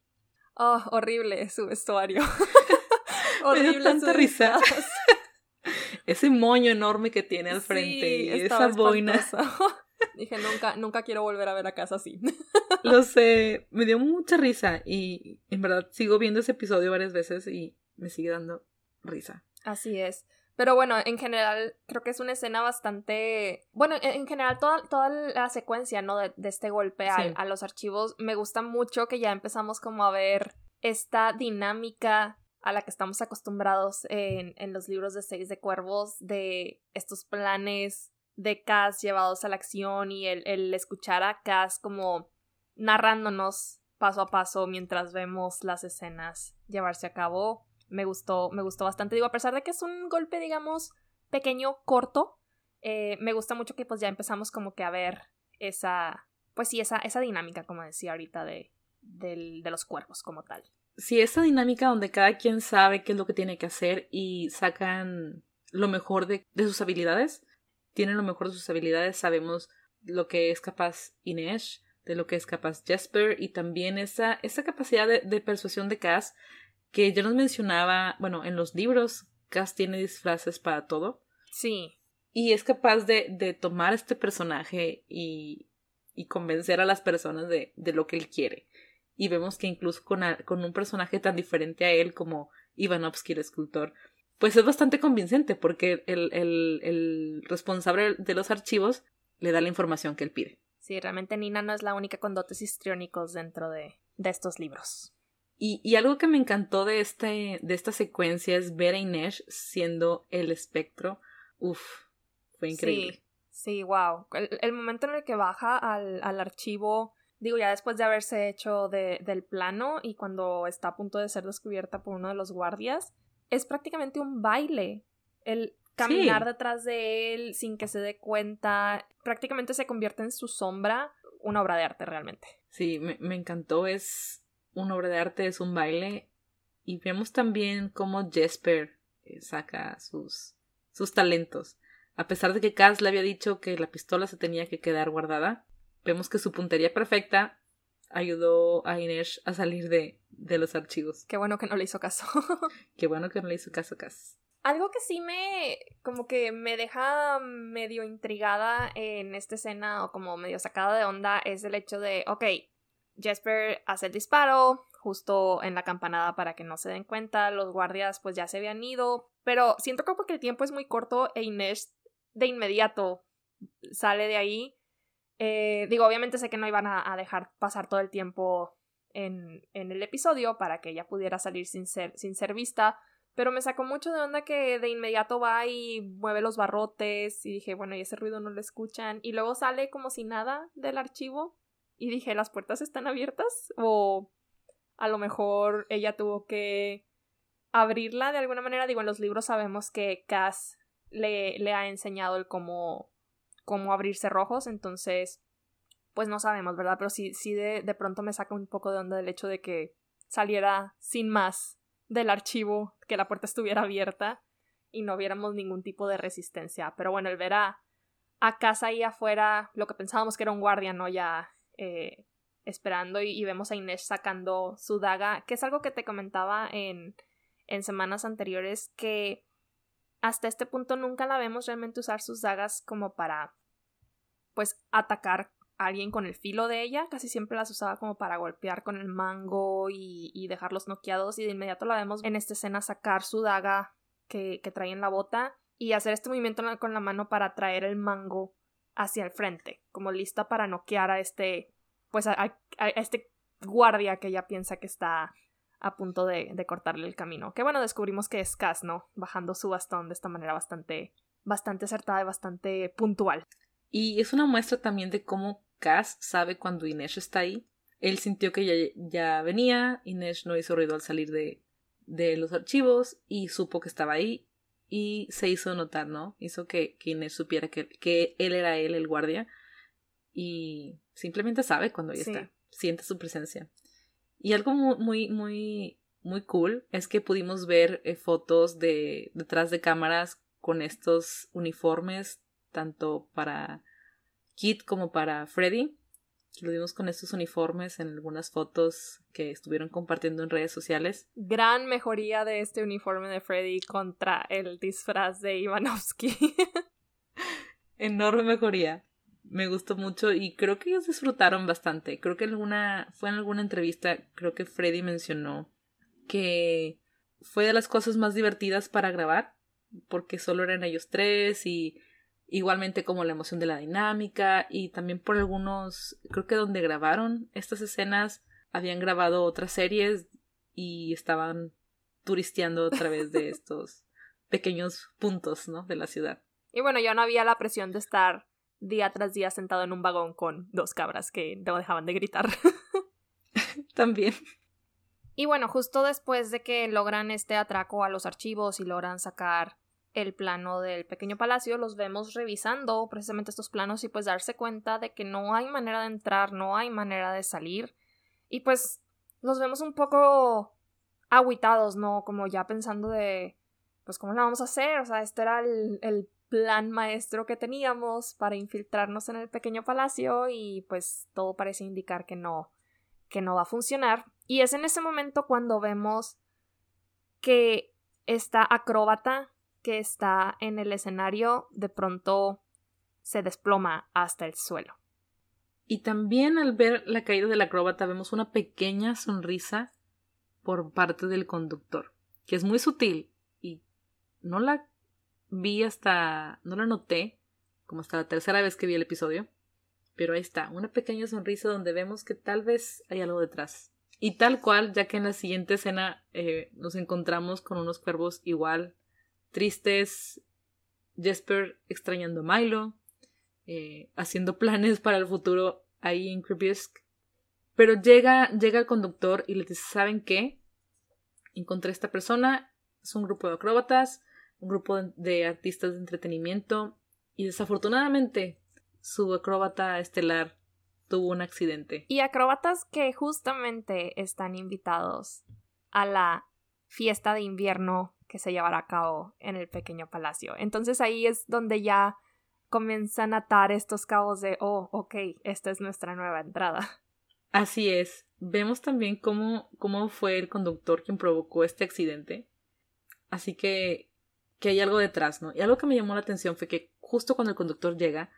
Oh, horrible su vestuario. horrible tanta risa. Ese moño enorme que tiene al frente y esa boina. Dije, nunca, nunca quiero volver a ver a casa así. Lo sé, me dio mucha risa y en verdad sigo viendo ese episodio varias veces y me sigue dando risa. Así es. Pero bueno, en general creo que es una escena bastante... Bueno, en general toda, toda la secuencia, ¿no? De, este golpe a, los archivos, me gusta mucho que ya empezamos como a ver esta dinámica a la que estamos acostumbrados en, en los libros de Seis de Cuervos, de estos planes de Cass llevados a la acción y el, el escuchar a Cass como narrándonos paso a paso mientras vemos las escenas llevarse a cabo me gustó, me gustó bastante. Digo, a pesar de que es un golpe, digamos, pequeño, corto, eh, me gusta mucho que pues ya empezamos como que a ver esa, pues sí, esa, esa dinámica, como decía ahorita, de, de los cuerpos como tal. Sí, esa dinámica donde cada quien sabe qué es lo que tiene que hacer y sacan lo mejor de, sus habilidades, tienen lo mejor de sus habilidades, sabemos lo que es capaz Inés, de lo que es capaz Jasper y también esa, esa capacidad de, de persuasión de Cass que ya nos mencionaba, bueno, en los libros, Cass tiene disfraces para todo. Sí. Y es capaz de, de tomar este personaje y, y convencer a las personas de, de, lo que él quiere. Y vemos que incluso con, con un personaje tan diferente a él como Ivanovsky, el escultor, pues es bastante convincente porque el, el, el responsable de los archivos le da la información que él pide. Sí, realmente Nina no es la única con dotes histriónicos dentro de, de estos libros. Y, algo que me encantó de, este, de esta secuencia es ver a Inés siendo el espectro. Uf, fue increíble. Sí, sí wow. El, momento en el que baja al, al, archivo, digo, ya después de haberse hecho de, del plano y cuando está a punto de ser descubierta por uno de los guardias, es prácticamente un baile. El caminar detrás de él sin que se dé cuenta, prácticamente se convierte en su sombra, una obra de arte realmente. Sí, me, me encantó. Es una obra de arte, es un baile. Y vemos también cómo Jesper eh, saca sus, sus talentos. A pesar de que Cass le había dicho que la pistola se tenía que quedar guardada, vemos que su puntería perfecta ayudó a Inés a salir de, de los archivos. Qué bueno que no le hizo caso. Qué bueno que no le hizo caso, Cass. Algo que sí me como que me deja medio intrigada en esta escena o como medio sacada de onda es el hecho de, ok, Jesper hace el disparo justo en la campanada para que no se den cuenta, los guardias pues ya se habían ido, pero siento como que el tiempo es muy corto e Inés de inmediato sale de ahí. Eh, digo, obviamente sé que no iban a, dejar pasar todo el tiempo en, en, el episodio para que ella pudiera salir sin ser, sin ser vista, pero me sacó mucho de onda que de inmediato va y mueve los barrotes y dije, bueno, y ese ruido no lo escuchan. Y luego sale como si nada del archivo y dije, ¿las puertas están abiertas? O a lo mejor ella tuvo que abrirla de alguna manera. Digo, en los libros sabemos que Cass le, le ha enseñado el cómo, cómo abrir cerrojos, entonces, pues no sabemos, ¿verdad? Pero sí, sí de, de pronto me saca un poco de onda el hecho de que saliera sin más del archivo, que la puerta estuviera abierta y no viéramos ningún tipo de resistencia. Pero bueno, el ver a, casa ahí afuera, lo que pensábamos que era un guardia, ¿no? Ya eh, esperando y, vemos a Inés sacando su daga, que es algo que te comentaba en, en semanas anteriores, que hasta este punto nunca la vemos realmente usar sus dagas como para, pues, atacar alguien con el filo de ella, casi siempre las usaba como para golpear con el mango y, dejarlos noqueados y de inmediato la vemos en esta escena sacar su daga que, trae en la bota y hacer este movimiento con la mano para traer el mango hacia el frente, como lista para noquear a este, pues a, este guardia que ella piensa que está a punto de, de, cortarle el camino. Que bueno, descubrimos que es Cass, ¿no? Bajando su bastón de esta manera bastante, bastante acertada y bastante puntual. Y es una muestra también de cómo Cass sabe cuando Inés está ahí. Él sintió que ya, ya venía, Inés no hizo ruido al salir de, de los archivos y supo que estaba ahí y se hizo notar, ¿no? Hizo que, Inés supiera que, que, él era él, el guardia, y simplemente sabe cuando ella está, siente su presencia. Y algo muy, muy, muy cool es que pudimos ver eh, fotos de detrás de cámaras con estos uniformes tanto para Kit como para Freddy. Lo vimos con estos uniformes en algunas fotos que estuvieron compartiendo en redes sociales. Gran mejoría de este uniforme de Freddy contra el disfraz de Ivanovsky. Enorme mejoría. Me gustó mucho y creo que ellos disfrutaron bastante. Creo que alguna, fue en alguna entrevista, creo que Freddy mencionó que fue de las cosas más divertidas para grabar porque solo eran ellos tres y igualmente como la emoción de la dinámica y también por algunos, creo que donde grabaron estas escenas habían grabado otras series y estaban turisteando a través de estos pequeños puntos, ¿no? De la ciudad. Y bueno, ya no había la presión de estar día tras día sentado en un vagón con dos cabras que no dejaban de gritar. También. Y bueno, justo después de que logran este atraco a los archivos y logran sacar el plano del pequeño palacio, los vemos revisando precisamente estos planos y pues darse cuenta de que no hay manera de entrar, no hay manera de salir. Y pues los vemos un poco aguitados, ¿no? Como ya pensando de, pues, ¿cómo la vamos a hacer? O sea, este era el, el plan maestro que teníamos para infiltrarnos en el pequeño palacio y pues todo parece indicar que no, que no va a funcionar. Y es en ese momento cuando vemos que esta acróbata que está en el escenario de pronto se desploma hasta el suelo. Y también al ver la caída del acróbata vemos una pequeña sonrisa por parte del conductor, que es muy sutil y no la vi hasta, no la noté, como hasta la tercera vez que vi el episodio, pero ahí está, una pequeña sonrisa donde vemos que tal vez hay algo detrás. Y tal cual, ya que en la siguiente escena eh, nos encontramos con unos cuervos igual tristes, Jesper extrañando a Milo, eh, haciendo planes para el futuro ahí en Kribisk. Pero llega, llega el conductor y le dice, ¿saben qué? Encontré a esta persona, es un grupo de acróbatas, un grupo de artistas de entretenimiento y desafortunadamente su acróbata estelar tuvo un accidente. Y acróbatas que justamente están invitados a la fiesta de invierno que se llevará a cabo en el pequeño palacio. Entonces ahí es donde ya comienzan a atar estos cabos de, oh, ok, esta es nuestra nueva entrada. Así es. Vemos también cómo, cómo fue el conductor quien provocó este accidente. Así que, que hay algo detrás, ¿no? Y algo que me llamó la atención fue que justo cuando el conductor llega,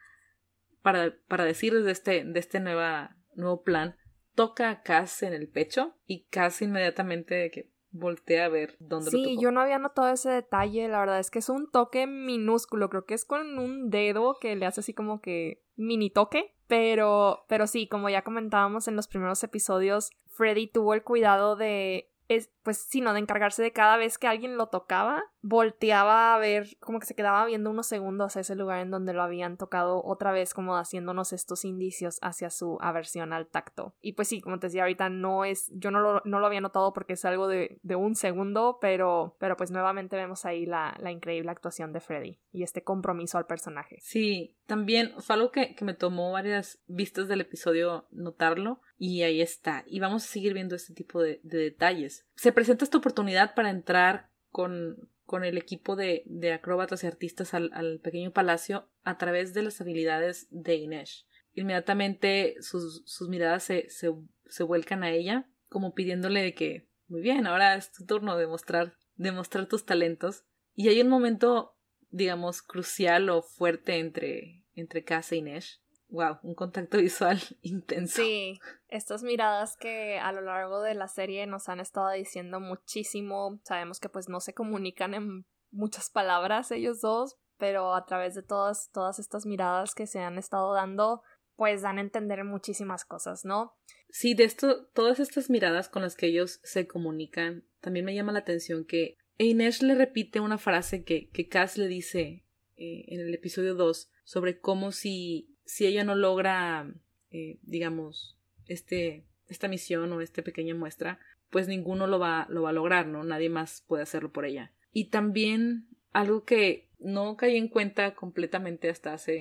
para, para decirles de este, de este nueva, nuevo plan, toca a Cass en el pecho y Cass inmediatamente que voltea a ver dónde sí, lo tocó. yo no había notado ese detalle, la verdad es que es un toque minúsculo, creo que es con un dedo que le hace así como que mini toque, pero pero sí, como ya comentábamos en los primeros episodios, Freddy tuvo el cuidado de es, pues, sino de encargarse de cada vez que alguien lo tocaba, volteaba a ver, como que se quedaba viendo unos segundos a ese lugar en donde lo habían tocado otra vez, como haciéndonos estos indicios hacia su aversión al tacto. Y pues sí, como te decía ahorita, no es, yo no lo, no lo había notado porque es algo de, de un segundo, pero, pero pues nuevamente vemos ahí la, la increíble actuación de Freddy y este compromiso al personaje. Sí, también fue algo que, que me tomó varias vistas del episodio notarlo, y ahí está. Y vamos a seguir viendo este tipo de, de detalles. Se presenta esta oportunidad para entrar con, con el equipo de, de acróbatas y artistas al, al, pequeño palacio a través de las habilidades de Inés. Inmediatamente sus, sus miradas se, se, se, vuelcan a ella, como pidiéndole que, muy bien, ahora es tu turno de mostrar, de mostrar tus talentos. Y hay un momento, digamos, crucial o fuerte entre, entre Cass e Inés, wow, un contacto visual intenso. Sí, estas miradas que a lo largo de la serie nos han estado diciendo muchísimo. Sabemos que pues no se comunican en muchas palabras ellos dos, pero a través de todas, todas estas miradas que se han estado dando, pues dan a entender muchísimas cosas, ¿no? Sí, de esto, todas estas miradas con las que ellos se comunican, también me llama la atención que Inés le repite una frase que, que Cass le dice eh, en el episodio 2 sobre cómo si si ella no logra, eh, digamos, este, esta misión o esta pequeña muestra, pues ninguno lo va, lo va a lograr, ¿no? Nadie más puede hacerlo por ella. Y también algo que no caí en cuenta completamente hasta hace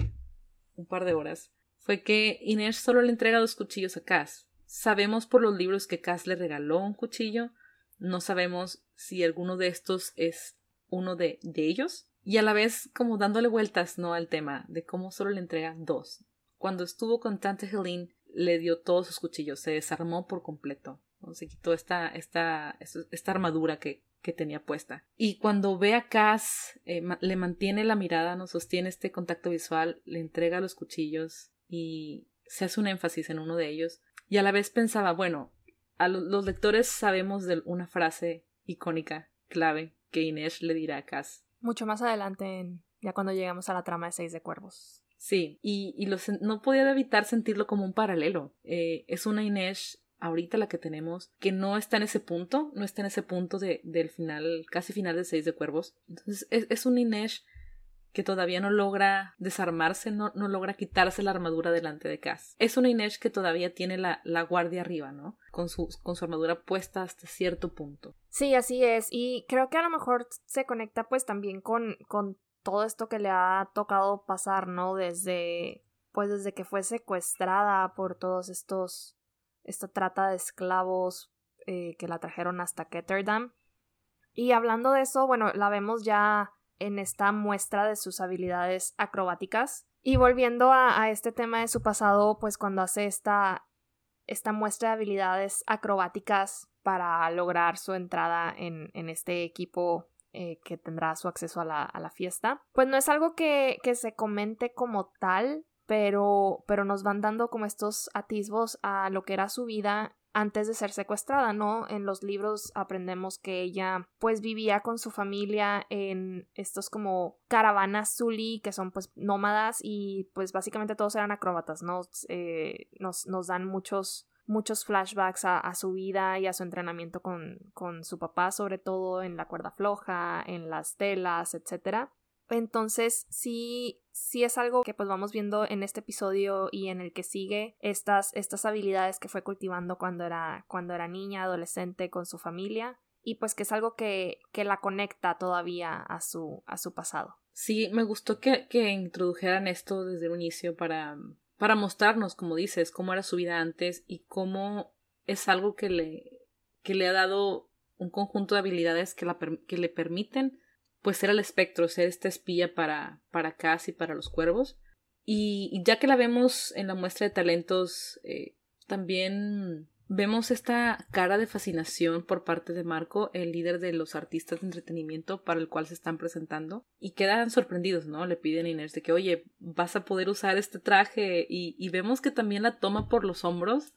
un par de horas fue que Inés solo le entrega dos cuchillos a Cass. Sabemos por los libros que Cass le regaló un cuchillo, no sabemos si alguno de estos es uno de, de ellos, y a la vez como dándole vueltas no al tema de cómo solo le entrega dos. Cuando estuvo con Tante Helene le dio todos sus cuchillos, se desarmó por completo, se quitó esta, esta, esta armadura que, que tenía puesta. Y cuando ve a Cass, eh, le mantiene la mirada, no sostiene este contacto visual, le entrega los cuchillos y se hace un énfasis en uno de ellos. Y a la vez pensaba, bueno, a los lectores sabemos de una frase icónica, clave, que Inés le dirá a Cass mucho más adelante, en, ya cuando llegamos a la trama de Seis de Cuervos. Sí, y, y no podía evitar sentirlo como un paralelo. Eh, es una Inés ahorita la que tenemos, que no está en ese punto, no está en ese punto de, del final, casi final de Seis de Cuervos. Entonces es, es una Inés que todavía no logra desarmarse, no, no, logra quitarse la armadura delante de Cass. Es una Inés que todavía tiene la, la guardia arriba, ¿no? Con su, con su armadura puesta hasta cierto punto. Sí, así es. Y creo que a lo mejor se conecta pues también con, con todo esto que le ha tocado pasar, ¿no? Desde, pues desde que fue secuestrada por todos estos, esta trata de esclavos eh, que la trajeron hasta Ketterdam. Y hablando de eso, bueno, la vemos ya en esta muestra de sus habilidades acrobáticas. Y volviendo a, este tema de su pasado, pues cuando hace esta, esta muestra de habilidades acrobáticas para lograr su entrada en, en este equipo eh, que tendrá su acceso a la, a la, fiesta, pues no es algo que, que se comente como tal, pero, pero nos van dando como estos atisbos a lo que era su vida antes de ser secuestrada, ¿no? En los libros aprendemos que ella pues vivía con su familia en estos como caravanas Zuli que son pues nómadas y pues básicamente todos eran acróbatas, ¿no? Eh, nos, nos, dan muchos muchos flashbacks a, a, su vida y a su entrenamiento con, con su papá, sobre todo en la cuerda floja, en las telas, etcétera. Entonces, sí, sí es algo que pues vamos viendo en este episodio y en el que sigue estas, estas habilidades que fue cultivando cuando era, cuando era niña, adolescente, con su familia, y pues que es algo que, que la conecta todavía a su, a su pasado. Sí, me gustó que, que introdujeran esto desde el inicio para, para mostrarnos, como dices, cómo era su vida antes y cómo es algo que le, que le ha dado un conjunto de habilidades que, la, que le permiten pues ser el espectro, ser esta espía para, para Cass y para los cuervos. Y, ya que la vemos en la muestra de talentos, eh, también vemos esta cara de fascinación por parte de Marco, el líder de los artistas de entretenimiento para el cual se están presentando, y quedan sorprendidos, ¿no? Le piden a Inés de que, oye, vas a poder usar este traje, y, y vemos que también la toma por los hombros,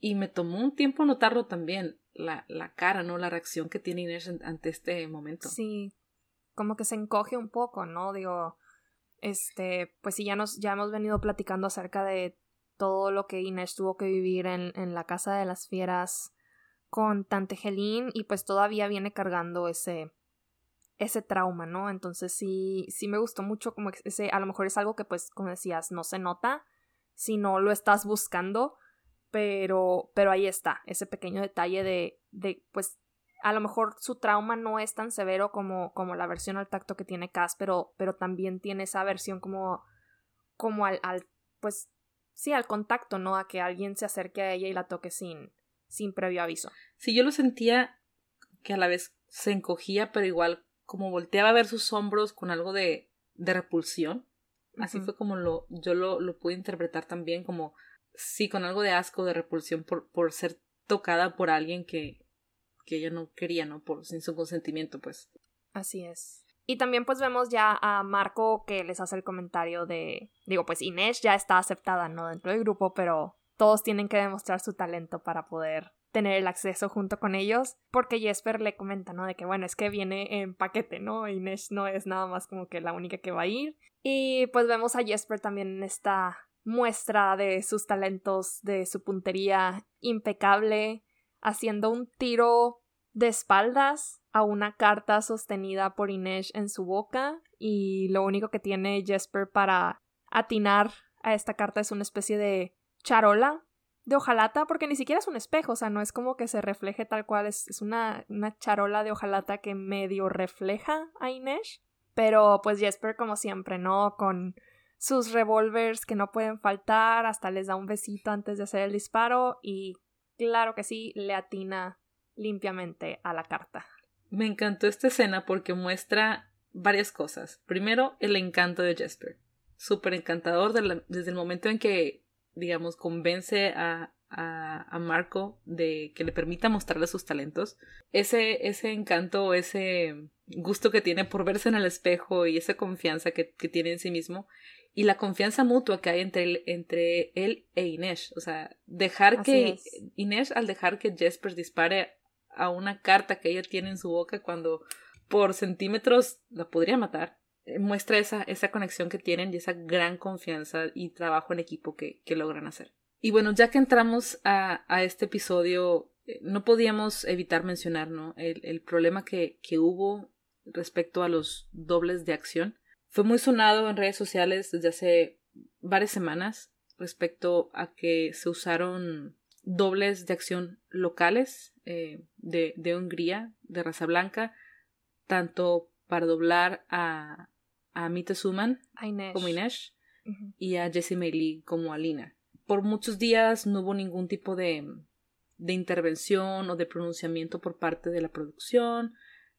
y me tomó un tiempo notarlo también, la, la cara, ¿no? La reacción que tiene Inés ante este momento. Sí, como que se encoge un poco, ¿no? Digo, este, pues sí, ya nos, ya hemos venido platicando acerca de todo lo que Inés tuvo que vivir en, en la casa de las fieras con Tante Helene y pues todavía viene cargando ese ese trauma, ¿no? Entonces sí, sí me gustó mucho como ese, a lo mejor es algo que pues, como decías, no se nota si no lo estás buscando, pero, pero ahí está, ese pequeño detalle de, de pues, a lo mejor su trauma no es tan severo como, como la versión al tacto que tiene Cass, pero, pero también tiene esa versión como, como al, al, pues, sí, al contacto, ¿no? A que alguien se acerque a ella y la toque sin, sin previo aviso. Sí, yo lo sentía que a la vez se encogía, pero igual como volteaba a ver sus hombros con algo de, de repulsión. Así fue como lo, yo lo, lo pude interpretar también como, sí, con algo de asco, de repulsión por, por ser tocada por alguien que, que ella no quería, ¿no? Por, sin su consentimiento, pues. Así es. Y también pues vemos ya a Marco que les hace el comentario de, digo, pues Inés ya está aceptada, ¿no? Dentro del grupo, pero todos tienen que demostrar su talento para poder tener el acceso junto con ellos, porque Jesper le comenta, ¿no? De que, bueno, es que viene en paquete, ¿no? Inés no es nada más como que la única que va a ir. Y pues vemos a Jesper también en esta muestra de sus talentos, de su puntería impecable, haciendo un tiro de espaldas a una carta sostenida por Inés en su boca y lo único que tiene Jesper para atinar a esta carta es una especie de charola de hojalata porque ni siquiera es un espejo, o sea, no es como que se refleje tal cual, es, es una, una charola de hojalata que medio refleja a Inés, pero pues Jesper como siempre, ¿no? Con sus revólveres que no pueden faltar, hasta les da un besito antes de hacer el disparo y claro que sí, le atina limpiamente a la carta. Me encantó esta escena porque muestra varias cosas. Primero, el encanto de Jesper. Súper encantador desde el momento en que, digamos, convence a, a, Marco de que le permita mostrarle sus talentos. Ese, ese encanto, ese gusto que tiene por verse en el espejo y esa confianza que, que tiene en sí mismo y la confianza mutua que hay entre él, entre él e Inés. O sea, dejar que Inés, al dejar que Jesper dispare a una carta que ella tiene en su boca cuando por centímetros la podría matar, eh, muestra esa, esa conexión que tienen y esa gran confianza y trabajo en equipo que, que logran hacer. Y bueno, ya que entramos a, a este episodio, eh, no podíamos evitar mencionar ¿no? el, el problema que, que hubo respecto a los dobles de acción. Fue muy sonado en redes sociales desde hace varias semanas respecto a que se usaron dobles de acción locales eh, de, de, Hungría, de raza blanca, tanto para doblar a, a Mita Suman como Inés y a Jessie Lee como a Lina. Por muchos días no hubo ningún tipo de, de intervención o de pronunciamiento por parte de la producción,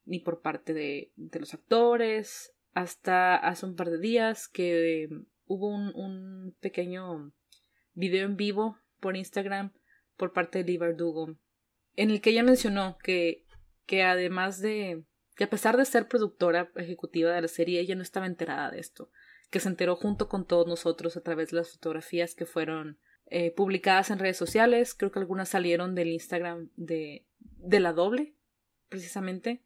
ni por parte de, de los actores, hasta hace un par de días que hubo un, un pequeño video en vivo por Instagram por parte de Lee Bardugo, en el que ella mencionó que, que además de que a pesar de ser productora ejecutiva de la serie, ella no estaba enterada de esto, que se enteró junto con todos nosotros a través de las fotografías que fueron eh, publicadas en redes sociales, creo que algunas salieron del Instagram de, de la doble, precisamente,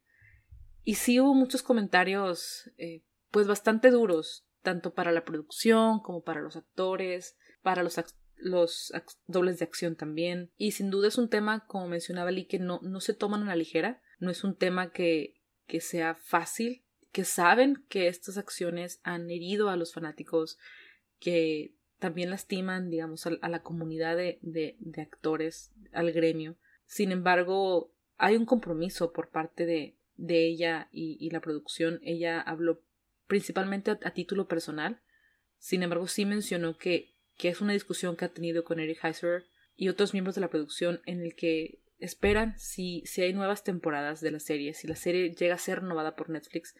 y sí hubo muchos comentarios, eh, pues bastante duros, tanto para la producción como para los actores, para los, los dobles de acción también. Y sin duda es un tema, como mencionaba Lee, que no, no se toman a la ligera. No es un tema que, que sea fácil, que saben que estas acciones han herido a los fanáticos, que también lastiman, digamos, a, la comunidad de, de, actores, al gremio. Sin embargo, hay un compromiso por parte de, de ella y, y, la producción. Ella habló principalmente a, título personal. Sin embargo, sí mencionó que que es una discusión que ha tenido con Eric Heiser y otros miembros de la producción en el que esperan si, si hay nuevas temporadas de la serie, si la serie llega a ser renovada por Netflix,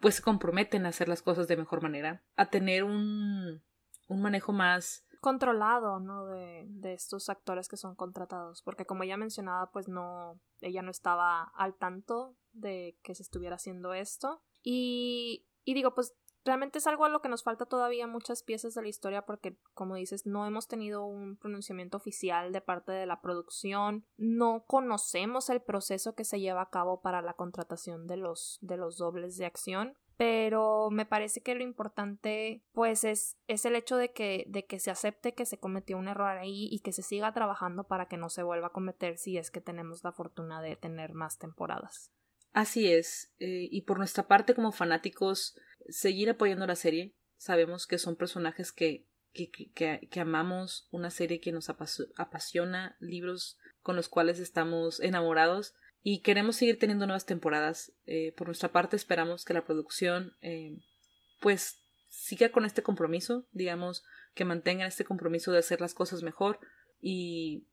pues se comprometen a hacer las cosas de mejor manera, a tener un, un manejo más controlado, ¿no? De, de estos actores que son contratados, porque como ella mencionaba, pues no, ella no estaba al tanto de que se estuviera haciendo esto. Y, y digo, pues realmente es algo a lo que nos falta todavía muchas piezas de la historia porque, como dices, no hemos tenido un pronunciamiento oficial de parte de la producción, no conocemos el proceso que se lleva a cabo para la contratación de los, de los dobles de acción. Pero me parece que lo importante, pues, es, es el hecho de que, de que se acepte que se cometió un error ahí y que se siga trabajando para que no se vuelva a cometer si es que tenemos la fortuna de tener más temporadas. Así es, eh, y por nuestra parte como fanáticos, seguir apoyando la serie. Sabemos que son personajes que, que, que, que amamos, una serie que nos apasiona, libros con los cuales estamos enamorados y queremos seguir teniendo nuevas temporadas. Eh, por nuestra parte esperamos que la producción eh, pues siga con este compromiso, digamos, que mantengan este compromiso de hacer las cosas mejor y,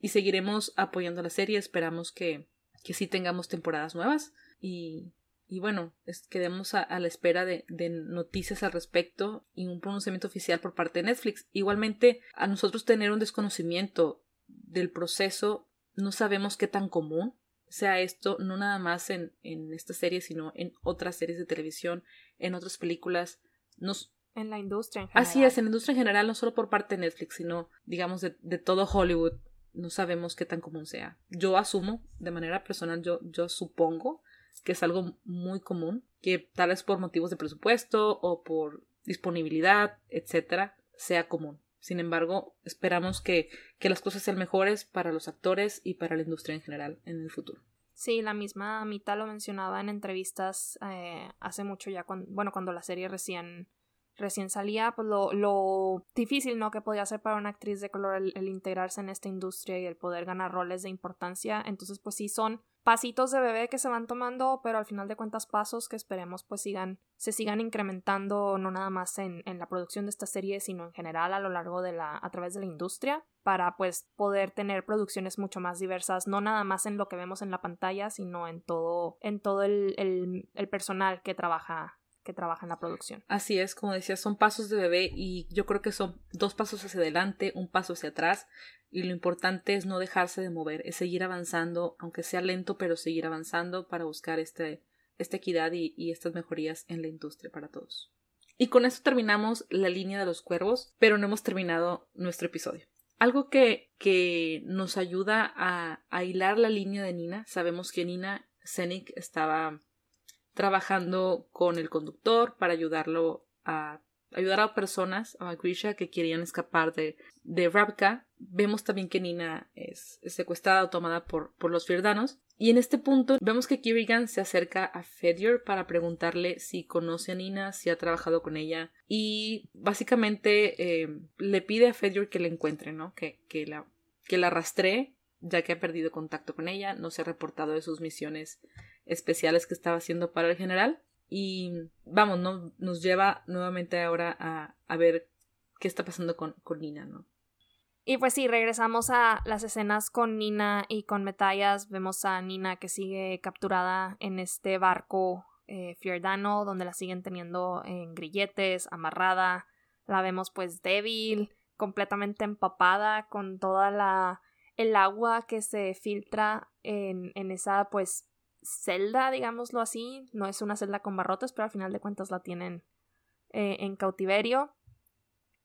y seguiremos apoyando la serie. Esperamos que, que sí tengamos temporadas nuevas y, y bueno, es, quedemos a, la espera de, de, noticias al respecto y un pronunciamiento oficial por parte de Netflix. Igualmente, a nosotros tener un desconocimiento del proceso, no sabemos qué tan común sea esto, no nada más en, en esta serie, sino en otras series de televisión, en otras películas. Nos, en la industria en general. Así es, en la industria en general, no solo por parte de Netflix, sino, digamos, de, de todo Hollywood. No sabemos qué tan común sea. Yo asumo, de manera personal, yo, yo supongo que es algo muy común, que tal vez por motivos de presupuesto o por disponibilidad, etcétera, sea común. Sin embargo, esperamos que, que las cosas sean mejores para los actores y para la industria en general en el futuro. Sí, la misma Mita lo mencionaba en entrevistas eh, hace mucho ya, cuando, bueno, cuando la serie recién, recién salía, pues lo, lo difícil, ¿no? Que podía ser para una actriz de color el, integrarse en esta industria y el poder ganar roles de importancia. Entonces, pues sí, son pasitos de bebé que se van tomando, pero al final de cuentas pasos que esperemos pues sigan, se sigan incrementando no nada más en, en, la producción de esta serie, sino en general a lo largo de la, a través de la industria, para pues poder tener producciones mucho más diversas, no nada más en lo que vemos en la pantalla, sino en todo, en todo el, el, el personal que trabaja que trabaja en la producción. Así es, como decía, son pasos de bebé y yo creo que son dos pasos hacia adelante, un paso hacia atrás y lo importante es no dejarse de mover, es seguir avanzando, aunque sea lento, pero seguir avanzando para buscar este, esta equidad y, estas mejorías en la industria para todos. Y con esto terminamos la línea de los cuervos, pero no hemos terminado nuestro episodio. Algo que, que nos ayuda a, a hilar la línea de Nina, sabemos que Nina Zenik estaba trabajando con el conductor para ayudarlo a ayudar a personas, a Grisha, que querían escapar de, de Rabka. Vemos también que Nina es, secuestrada o tomada por, por los Firdanos. Y en este punto vemos que Kirigan se acerca a Fedor para preguntarle si conoce a Nina, si ha trabajado con ella. Y básicamente eh, le pide a Fedor que la encuentre, ¿no? Que, que, la, que la rastree, ya que ha perdido contacto con ella, no se ha reportado de sus misiones especiales que estaba haciendo para el general. Y vamos, no, nos lleva nuevamente ahora a, a ver qué está pasando con, con, Nina, ¿no? Y pues sí, regresamos a las escenas con Nina y con Metallas. Vemos a Nina que sigue capturada en este barco eh, Fiordano, donde la siguen teniendo en grilletes, amarrada. La vemos pues débil, completamente empapada, con toda la el agua que se filtra en, en esa pues celda, digámoslo así. No es una celda con barrotes, pero al final de cuentas la tienen eh, en cautiverio.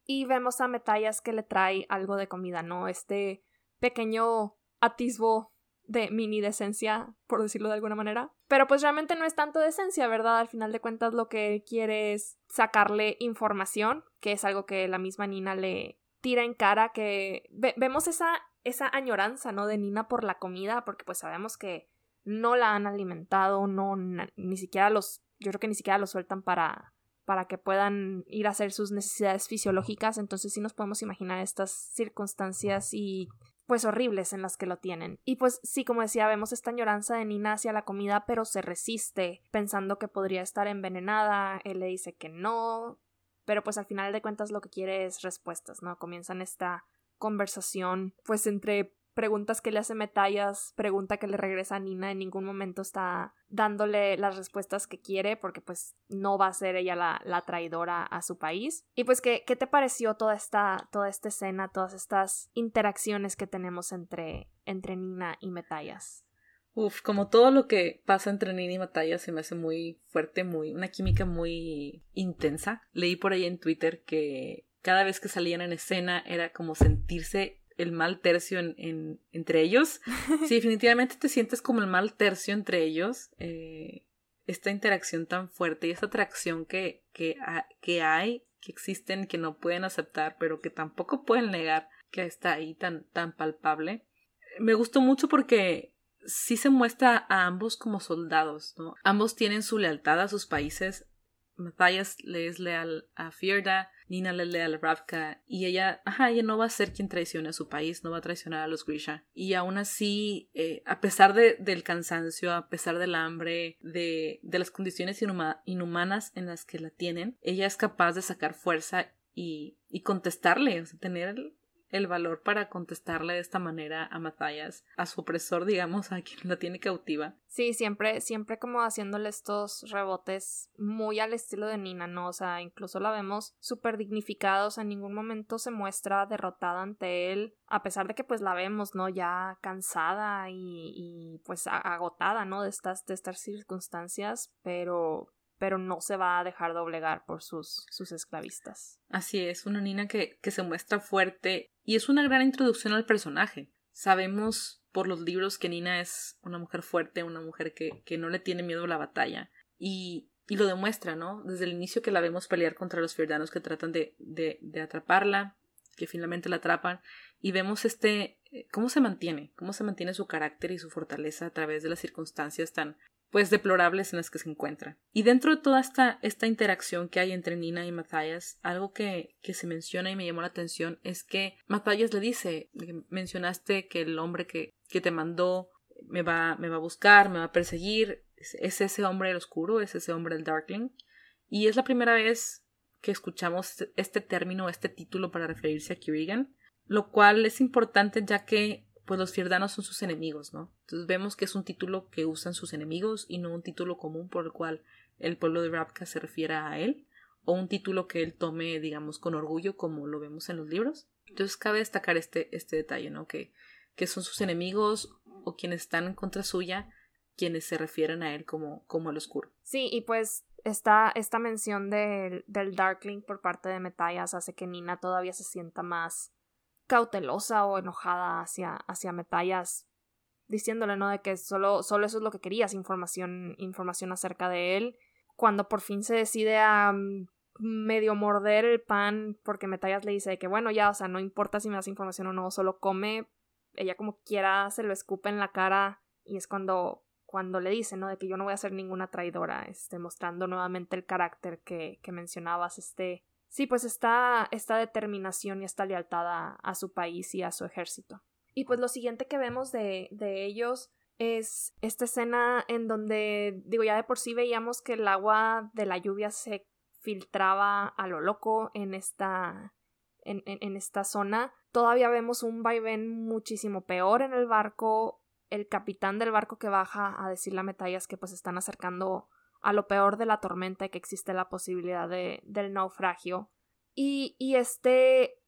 Y vemos a Metallas que le trae algo de comida, ¿no? Este pequeño atisbo de mini decencia, por decirlo de alguna manera. Pero pues realmente no es tanto decencia, ¿verdad? Al final de cuentas lo que quiere es sacarle información, que es algo que la misma Nina le tira en cara, que vemos esa, esa añoranza, ¿no? De Nina por la comida, porque pues sabemos que no la han alimentado, no, ni siquiera los, yo creo que ni siquiera los sueltan para, para que puedan ir a hacer sus necesidades fisiológicas, entonces sí nos podemos imaginar estas circunstancias y pues horribles en las que lo tienen. Y pues sí, como decía, vemos esta añoranza de Nina hacia la comida, pero se resiste, pensando que podría estar envenenada, él le dice que no, pero pues al final de cuentas lo que quiere es respuestas, ¿no? Comienzan esta conversación pues entre preguntas que le hace Metallas, pregunta que le regresa a Nina, en ningún momento está dándole las respuestas que quiere porque pues no va a ser ella la, la traidora a su país. Y pues, ¿qué, ¿qué, te pareció toda esta, toda esta escena, todas estas interacciones que tenemos entre, entre Nina y Metallas? Uf, como todo lo que pasa entre Nina y Metallas se me hace muy fuerte, muy, una química muy intensa. Leí por ahí en Twitter que cada vez que salían en escena era como sentirse el mal tercio en, entre ellos. Si definitivamente te sientes como el mal tercio entre ellos. Eh, esta interacción tan fuerte y esta atracción que, que, que hay, que existen, que no pueden aceptar, pero que tampoco pueden negar que está ahí tan, tan palpable. Me gustó mucho porque sí se muestra a ambos como soldados, ¿no? Ambos tienen su lealtad a sus países. Matthias le es leal a Fierda, Nina le lee a la Ravka y ella, ajá, ella no va a ser quien traicione a su país, no va a traicionar a los Grisha. Y aún así, eh, a pesar de, del cansancio, a pesar del hambre, de, de las condiciones inhumanas en las que la tienen, ella es capaz de sacar fuerza y, y contestarle, o sea, tener el valor para contestarle de esta manera a Matthias, a su opresor, digamos, a quien la tiene cautiva. Sí, siempre, siempre como haciéndole estos rebotes muy al estilo de Nina, ¿no? O sea, incluso la vemos súper dignificada, o sea, en ningún momento se muestra derrotada ante él, a pesar de que pues la vemos, ¿no? Ya cansada y, y pues agotada, ¿no? De estas, de estas circunstancias, pero pero no se va a dejar doblegar por sus, sus esclavistas. Así es, una Nina que, que se muestra fuerte y es una gran introducción al personaje. Sabemos por los libros que Nina es una mujer fuerte, una mujer que, que no le tiene miedo a la batalla. Y, y, lo demuestra, ¿no? Desde el inicio que la vemos pelear contra los fierdanos que tratan de, de, de atraparla, que finalmente la atrapan, y vemos este eh, cómo se mantiene, cómo se mantiene su carácter y su fortaleza a través de las circunstancias tan pues deplorables en las que se encuentra. Y dentro de toda esta, esta interacción que hay entre Nina y Matthias, algo que, que se menciona y me llamó la atención es que Matthias le dice, mencionaste que el hombre que, que te mandó me va, me va a buscar, me va a perseguir, es, ese hombre del oscuro, es ese hombre del Darkling. Y es la primera vez que escuchamos este término, este título para referirse a Kirigan, lo cual es importante ya que pues los fierdanos son sus enemigos, ¿no? Entonces vemos que es un título que usan sus enemigos y no un título común por el cual el pueblo de Rapka se refiera a él, o un título que él tome, digamos, con orgullo, como lo vemos en los libros. Entonces cabe destacar este, este detalle, ¿no? Que, que son sus enemigos o quienes están en contra suya, quienes se refieren a él como, como el oscuro. Sí, y pues esta, esta mención del Darkling por parte de Metallas hace que Nina todavía se sienta más cautelosa o enojada hacia, hacia Metallas, diciéndole, ¿no? De que solo, solo eso es lo que querías, información, información acerca de él. Cuando por fin se decide a mm, medio morder el pan, porque Metallas le dice que, bueno, ya, o sea, no importa si me das información o no, solo come. Ella como quiera se lo escupe en la cara y es cuando cuando le dice, ¿no? De que yo no voy a ser ninguna traidora, este, mostrando nuevamente el carácter que, que mencionabas, este, Sí, pues está esta determinación y esta lealtad a, su país y a su ejército. Y pues lo siguiente que vemos de, de ellos es esta escena en donde, digo, ya de por sí veíamos que el agua de la lluvia se filtraba a lo loco en esta, en, en, esta zona. Todavía vemos un vaivén muchísimo peor en el barco. El capitán del barco que baja a decirle a Metallas que pues están acercando a lo peor de la tormenta y que existe la posibilidad de, del naufragio. Y, este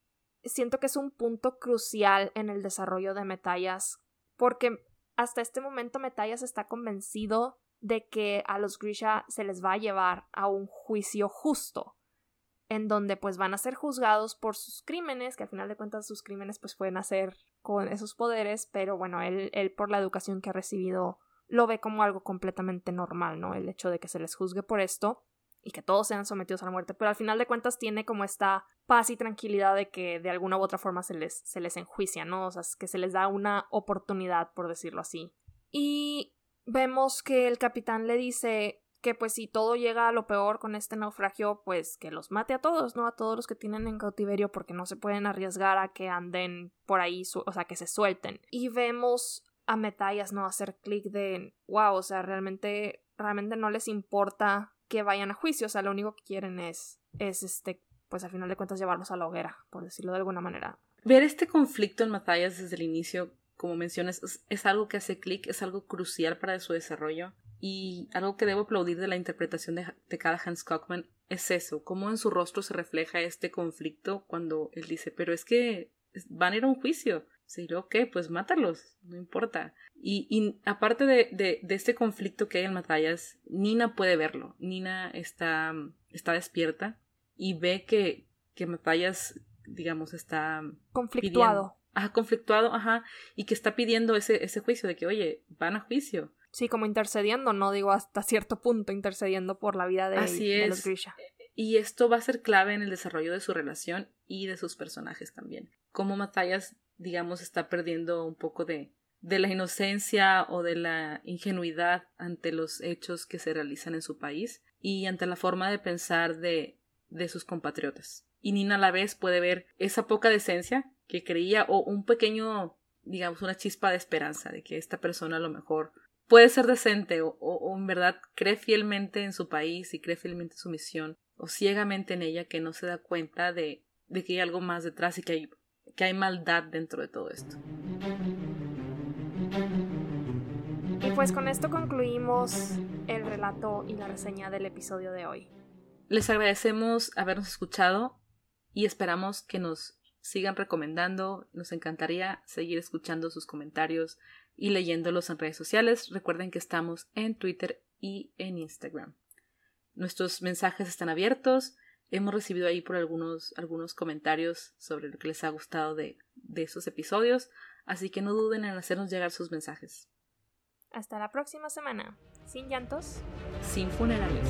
siento que es un punto crucial en el desarrollo de Metallas, porque hasta este momento Metallas está convencido de que a los Grisha se les va a llevar a un juicio justo, en donde pues van a ser juzgados por sus crímenes, que al final de cuentas sus crímenes pues pueden hacer con esos poderes, pero bueno, él, él por la educación que ha recibido lo ve como algo completamente normal, ¿no? El hecho de que se les juzgue por esto y que todos sean sometidos a la muerte, pero al final de cuentas tiene como esta paz y tranquilidad de que de alguna u otra forma se les, se les enjuicia, ¿no? O sea, que se les da una oportunidad, por decirlo así. Y vemos que el capitán le dice que pues si todo llega a lo peor con este naufragio, pues que los mate a todos, ¿no? A todos los que tienen en cautiverio porque no se pueden arriesgar a que anden por ahí, o sea, que se suelten. Y vemos a Metallas, ¿no? Hacer clic de, wow, o sea, realmente, realmente no les importa que vayan a juicio, o sea, lo único que quieren es, es este, pues al final de cuentas llevarlos a la hoguera, por decirlo de alguna manera. Ver este conflicto en Matthias desde el inicio como mencionas, es, algo que hace clic, es algo crucial para su desarrollo. Y algo que debo aplaudir de la interpretación de, de cada Hans Cockman es eso, cómo en su rostro se refleja este conflicto cuando él dice, pero es que van a ir a un juicio. Sí, ok, pues mátalos, no importa. Y, aparte de, de, este conflicto que hay en Matallas, Nina puede verlo. Nina está, está despierta y ve que, que Matallas, digamos, está... Conflictuado. ajá, conflictuado, ajá, y que está pidiendo ese, ese juicio de que, oye, van a juicio. Sí, como intercediendo, no digo hasta cierto punto, intercediendo por la vida de, Así es. los Grisha. Y esto va a ser clave en el desarrollo de su relación y de sus personajes también. Cómo Matallas digamos, está perdiendo un poco de, de la inocencia o de la ingenuidad ante los hechos que se realizan en su país y ante la forma de pensar de, de sus compatriotas. Y Nina a la vez puede ver esa poca decencia que creía o un pequeño, digamos, una chispa de esperanza de que esta persona a lo mejor puede ser decente o, o, en verdad cree fielmente en su país y cree fielmente en su misión o ciegamente en ella que no se da cuenta de, de que hay algo más detrás y que hay que hay maldad dentro de todo esto. Y pues con esto concluimos el relato y la reseña del episodio de hoy. Les agradecemos habernos escuchado y esperamos que nos sigan recomendando. Nos encantaría seguir escuchando sus comentarios y leyéndolos en redes sociales. Recuerden que estamos en Twitter y en Instagram. Nuestros mensajes están abiertos. Hemos recibido ahí por algunos, algunos comentarios sobre lo que les ha gustado de, de esos episodios, así que no duden en hacernos llegar sus mensajes. Hasta la próxima semana. Sin llantos. Sin funerales.